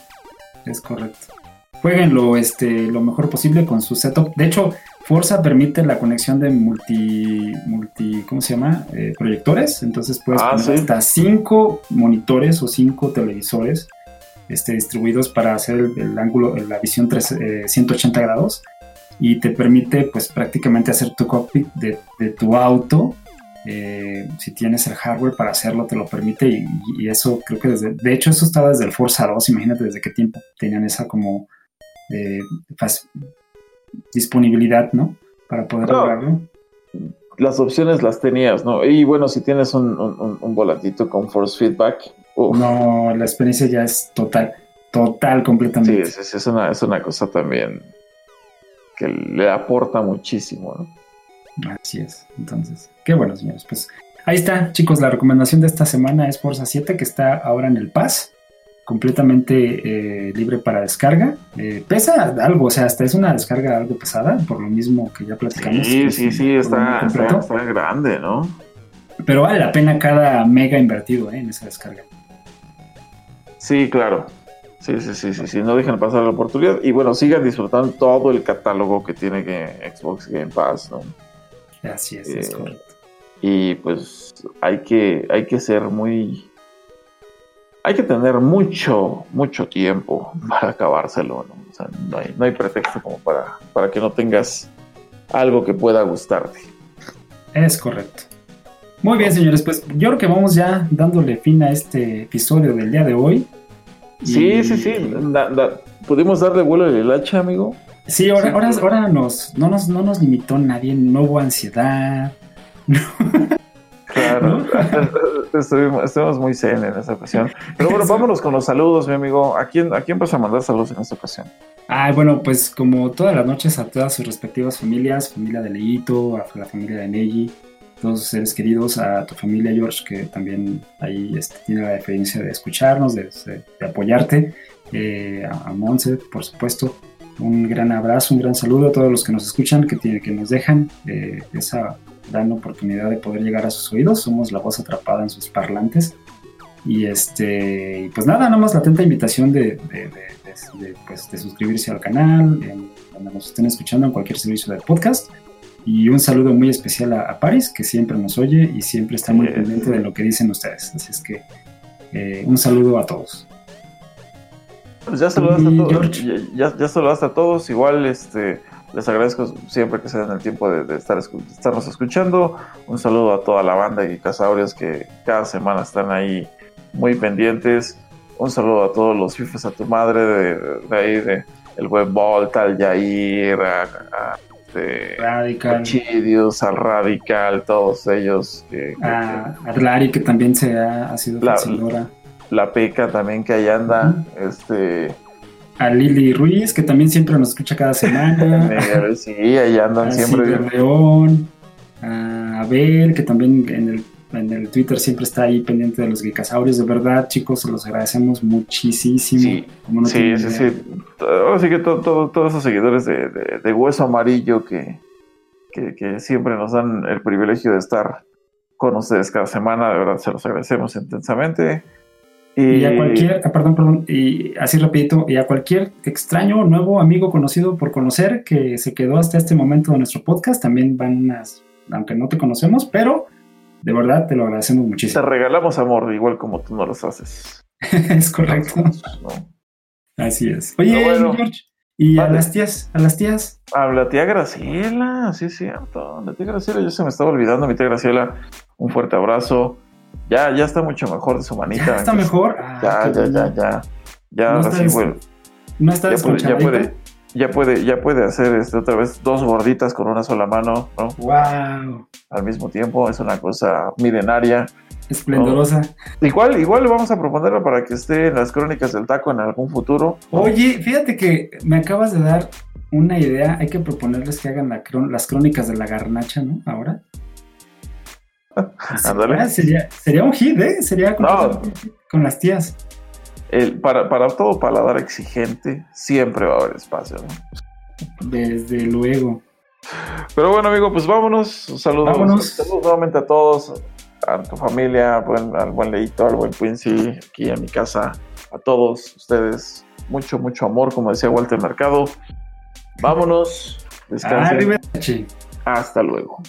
es correcto. Jueguenlo este, lo mejor posible con su setup. De hecho, Forza permite la conexión de multi, multi ¿cómo se llama? Eh, proyectores. Entonces puedes ah, poner hasta cinco monitores o cinco televisores este, distribuidos para hacer el, ángulo, la visión 180 eh, grados y te permite pues prácticamente hacer tu cockpit de, tu auto. Eh, si tienes el hardware para hacerlo, te lo permite y, eso creo que desde, de hecho eso estaba desde el Forza 2, imagínate desde qué tiempo tenían esa como eh, disponibilidad, ¿no? Para poder lograrlo. Las opciones las tenías, ¿no? Y bueno, si tienes un, un, volantito con force feedback. No, la experiencia ya es total, total, completamente. Sí, es, es, una, es una cosa también que le aporta muchísimo. ¿no? Así es. Entonces, qué bueno, señores. Pues ahí está, chicos. La recomendación de esta semana es Forza 7, que está ahora en el Paz completamente eh, libre para descarga. Eh, pesa algo, o sea, hasta es una descarga algo pesada, por lo mismo que ya platicamos. Sí, sí, sí, está, está, grande, ¿no? Pero vale la pena cada mega invertido en esa descarga. Sí, claro. Sí, sí, sí, sí, sí, no dejen pasar la oportunidad. Y bueno, sigan disfrutando todo el catálogo que tiene Xbox Game Pass, ¿no? Así es, es correcto. Y pues hay que, hay que ser muy. Hay que tener mucho, mucho tiempo (laughs) para acabárselo, ¿no? O sea, no hay, no hay pretexto como para, para que no tengas algo que pueda gustarte. Es correcto. Muy bien, señores, pues yo creo que vamos ya dándole fin a este episodio del día de hoy. Sí, sí, sí. ¿Pudimos darle vuelo al hacha, amigo? Sí, ahora, ahora, ahora nos, no, nos, no nos limitó nadie, no hubo ansiedad. (laughs) Claro, (laughs) estuvimos, muy zen en esa ocasión. Pero bueno, vámonos con los saludos, mi amigo. ¿A quién, ¿A quién vas a mandar saludos en esta ocasión? Ah, bueno, pues como todas las noches a todas sus respectivas familias, familia de Leito, a la familia de Neji, todos sus seres queridos, a tu familia George, que también ahí este, tiene la deferencia de escucharnos, de, apoyarte, eh, a, Monse, por supuesto. Un gran abrazo, un gran saludo a todos los que nos escuchan, que, tiene, que nos dejan eh, esa gran oportunidad de poder llegar a sus oídos. Somos la voz atrapada en sus parlantes. Y este, pues nada, nada más la atenta invitación de, pues, de, suscribirse al canal, donde nos estén escuchando en cualquier servicio de podcast. Y un saludo muy especial a, Paris, que siempre nos oye y siempre está muy pendiente de lo que dicen ustedes. Así es que eh, un saludo a todos. Pues ya saludaste a todos. Ya, ya, saludaste a todos. Igual este les agradezco siempre que se den el tiempo de, estar estarnos escuchando. Un saludo a toda la banda de Casaurios que cada semana están ahí muy pendientes. Un saludo a todos los fifes a tu madre de, ahí, de el web Volta, al Yair, a este, Radical. Chidios, al Radical, todos ellos. Que, a, Lari, que también se ha, sido la, La Peca también que ahí anda. este A Lili Ruiz, que también siempre nos escucha cada semana. (laughs) sí, ahí andan siempre. A León. A Abel, que también en el en el Twitter siempre está ahí pendiente de los geekasaurios. De verdad, chicos, se los agradecemos muchísimo. Sí, sí, sí, sí, Así que todos esos seguidores de, Hueso Amarillo que, que, siempre nos dan el privilegio de estar con ustedes cada semana, de verdad se los agradecemos intensamente. Y, a cualquier, ah, perdón, perdón, y así rapidito, y a cualquier extraño, nuevo amigo conocido por conocer que se quedó hasta este momento de nuestro podcast, también van a, aunque no te conocemos, pero de verdad, te lo agradecemos muchísimo. Te regalamos amor, igual como tú no los haces. (laughs) es correcto. Así es. Oye, George, ¿y a las tías? ¿A las tías? A la tía Graciela, sí es cierto. La tía Graciela, yo se me estaba olvidando, mi tía Graciela, un fuerte abrazo. Ya, ya está mucho mejor de su manita. ¿Ya está mejor? ya, ya, ya, ya. Ya, ahora sí, güey. No está ya ya puede, ya puede, ya puede hacer este, otra vez dos gorditas con una sola mano, ¿no? ¡Wow! Al mismo tiempo, es una cosa milenaria. Esplendorosa. Igual, igual le vamos a proponerlo para que esté en las crónicas del taco en algún futuro. Oye, fíjate que me acabas de dar una idea. Hay que proponerles que hagan las crónicas de la garnacha, ¿no? Ahora. (laughs) sería, sería un hit, ¿eh? Sería con las tías para, para todo paladar exigente siempre va a haber espacio. Desde luego. Pero bueno, amigo, pues vámonos. Saludos, saludos nuevamente a todos, a tu familia, al buen Leito, al buen Quincy, aquí en mi casa, a todos ustedes. Mucho, mucho amor, como decía Walter Mercado. Vámonos. Descansen. Hasta luego.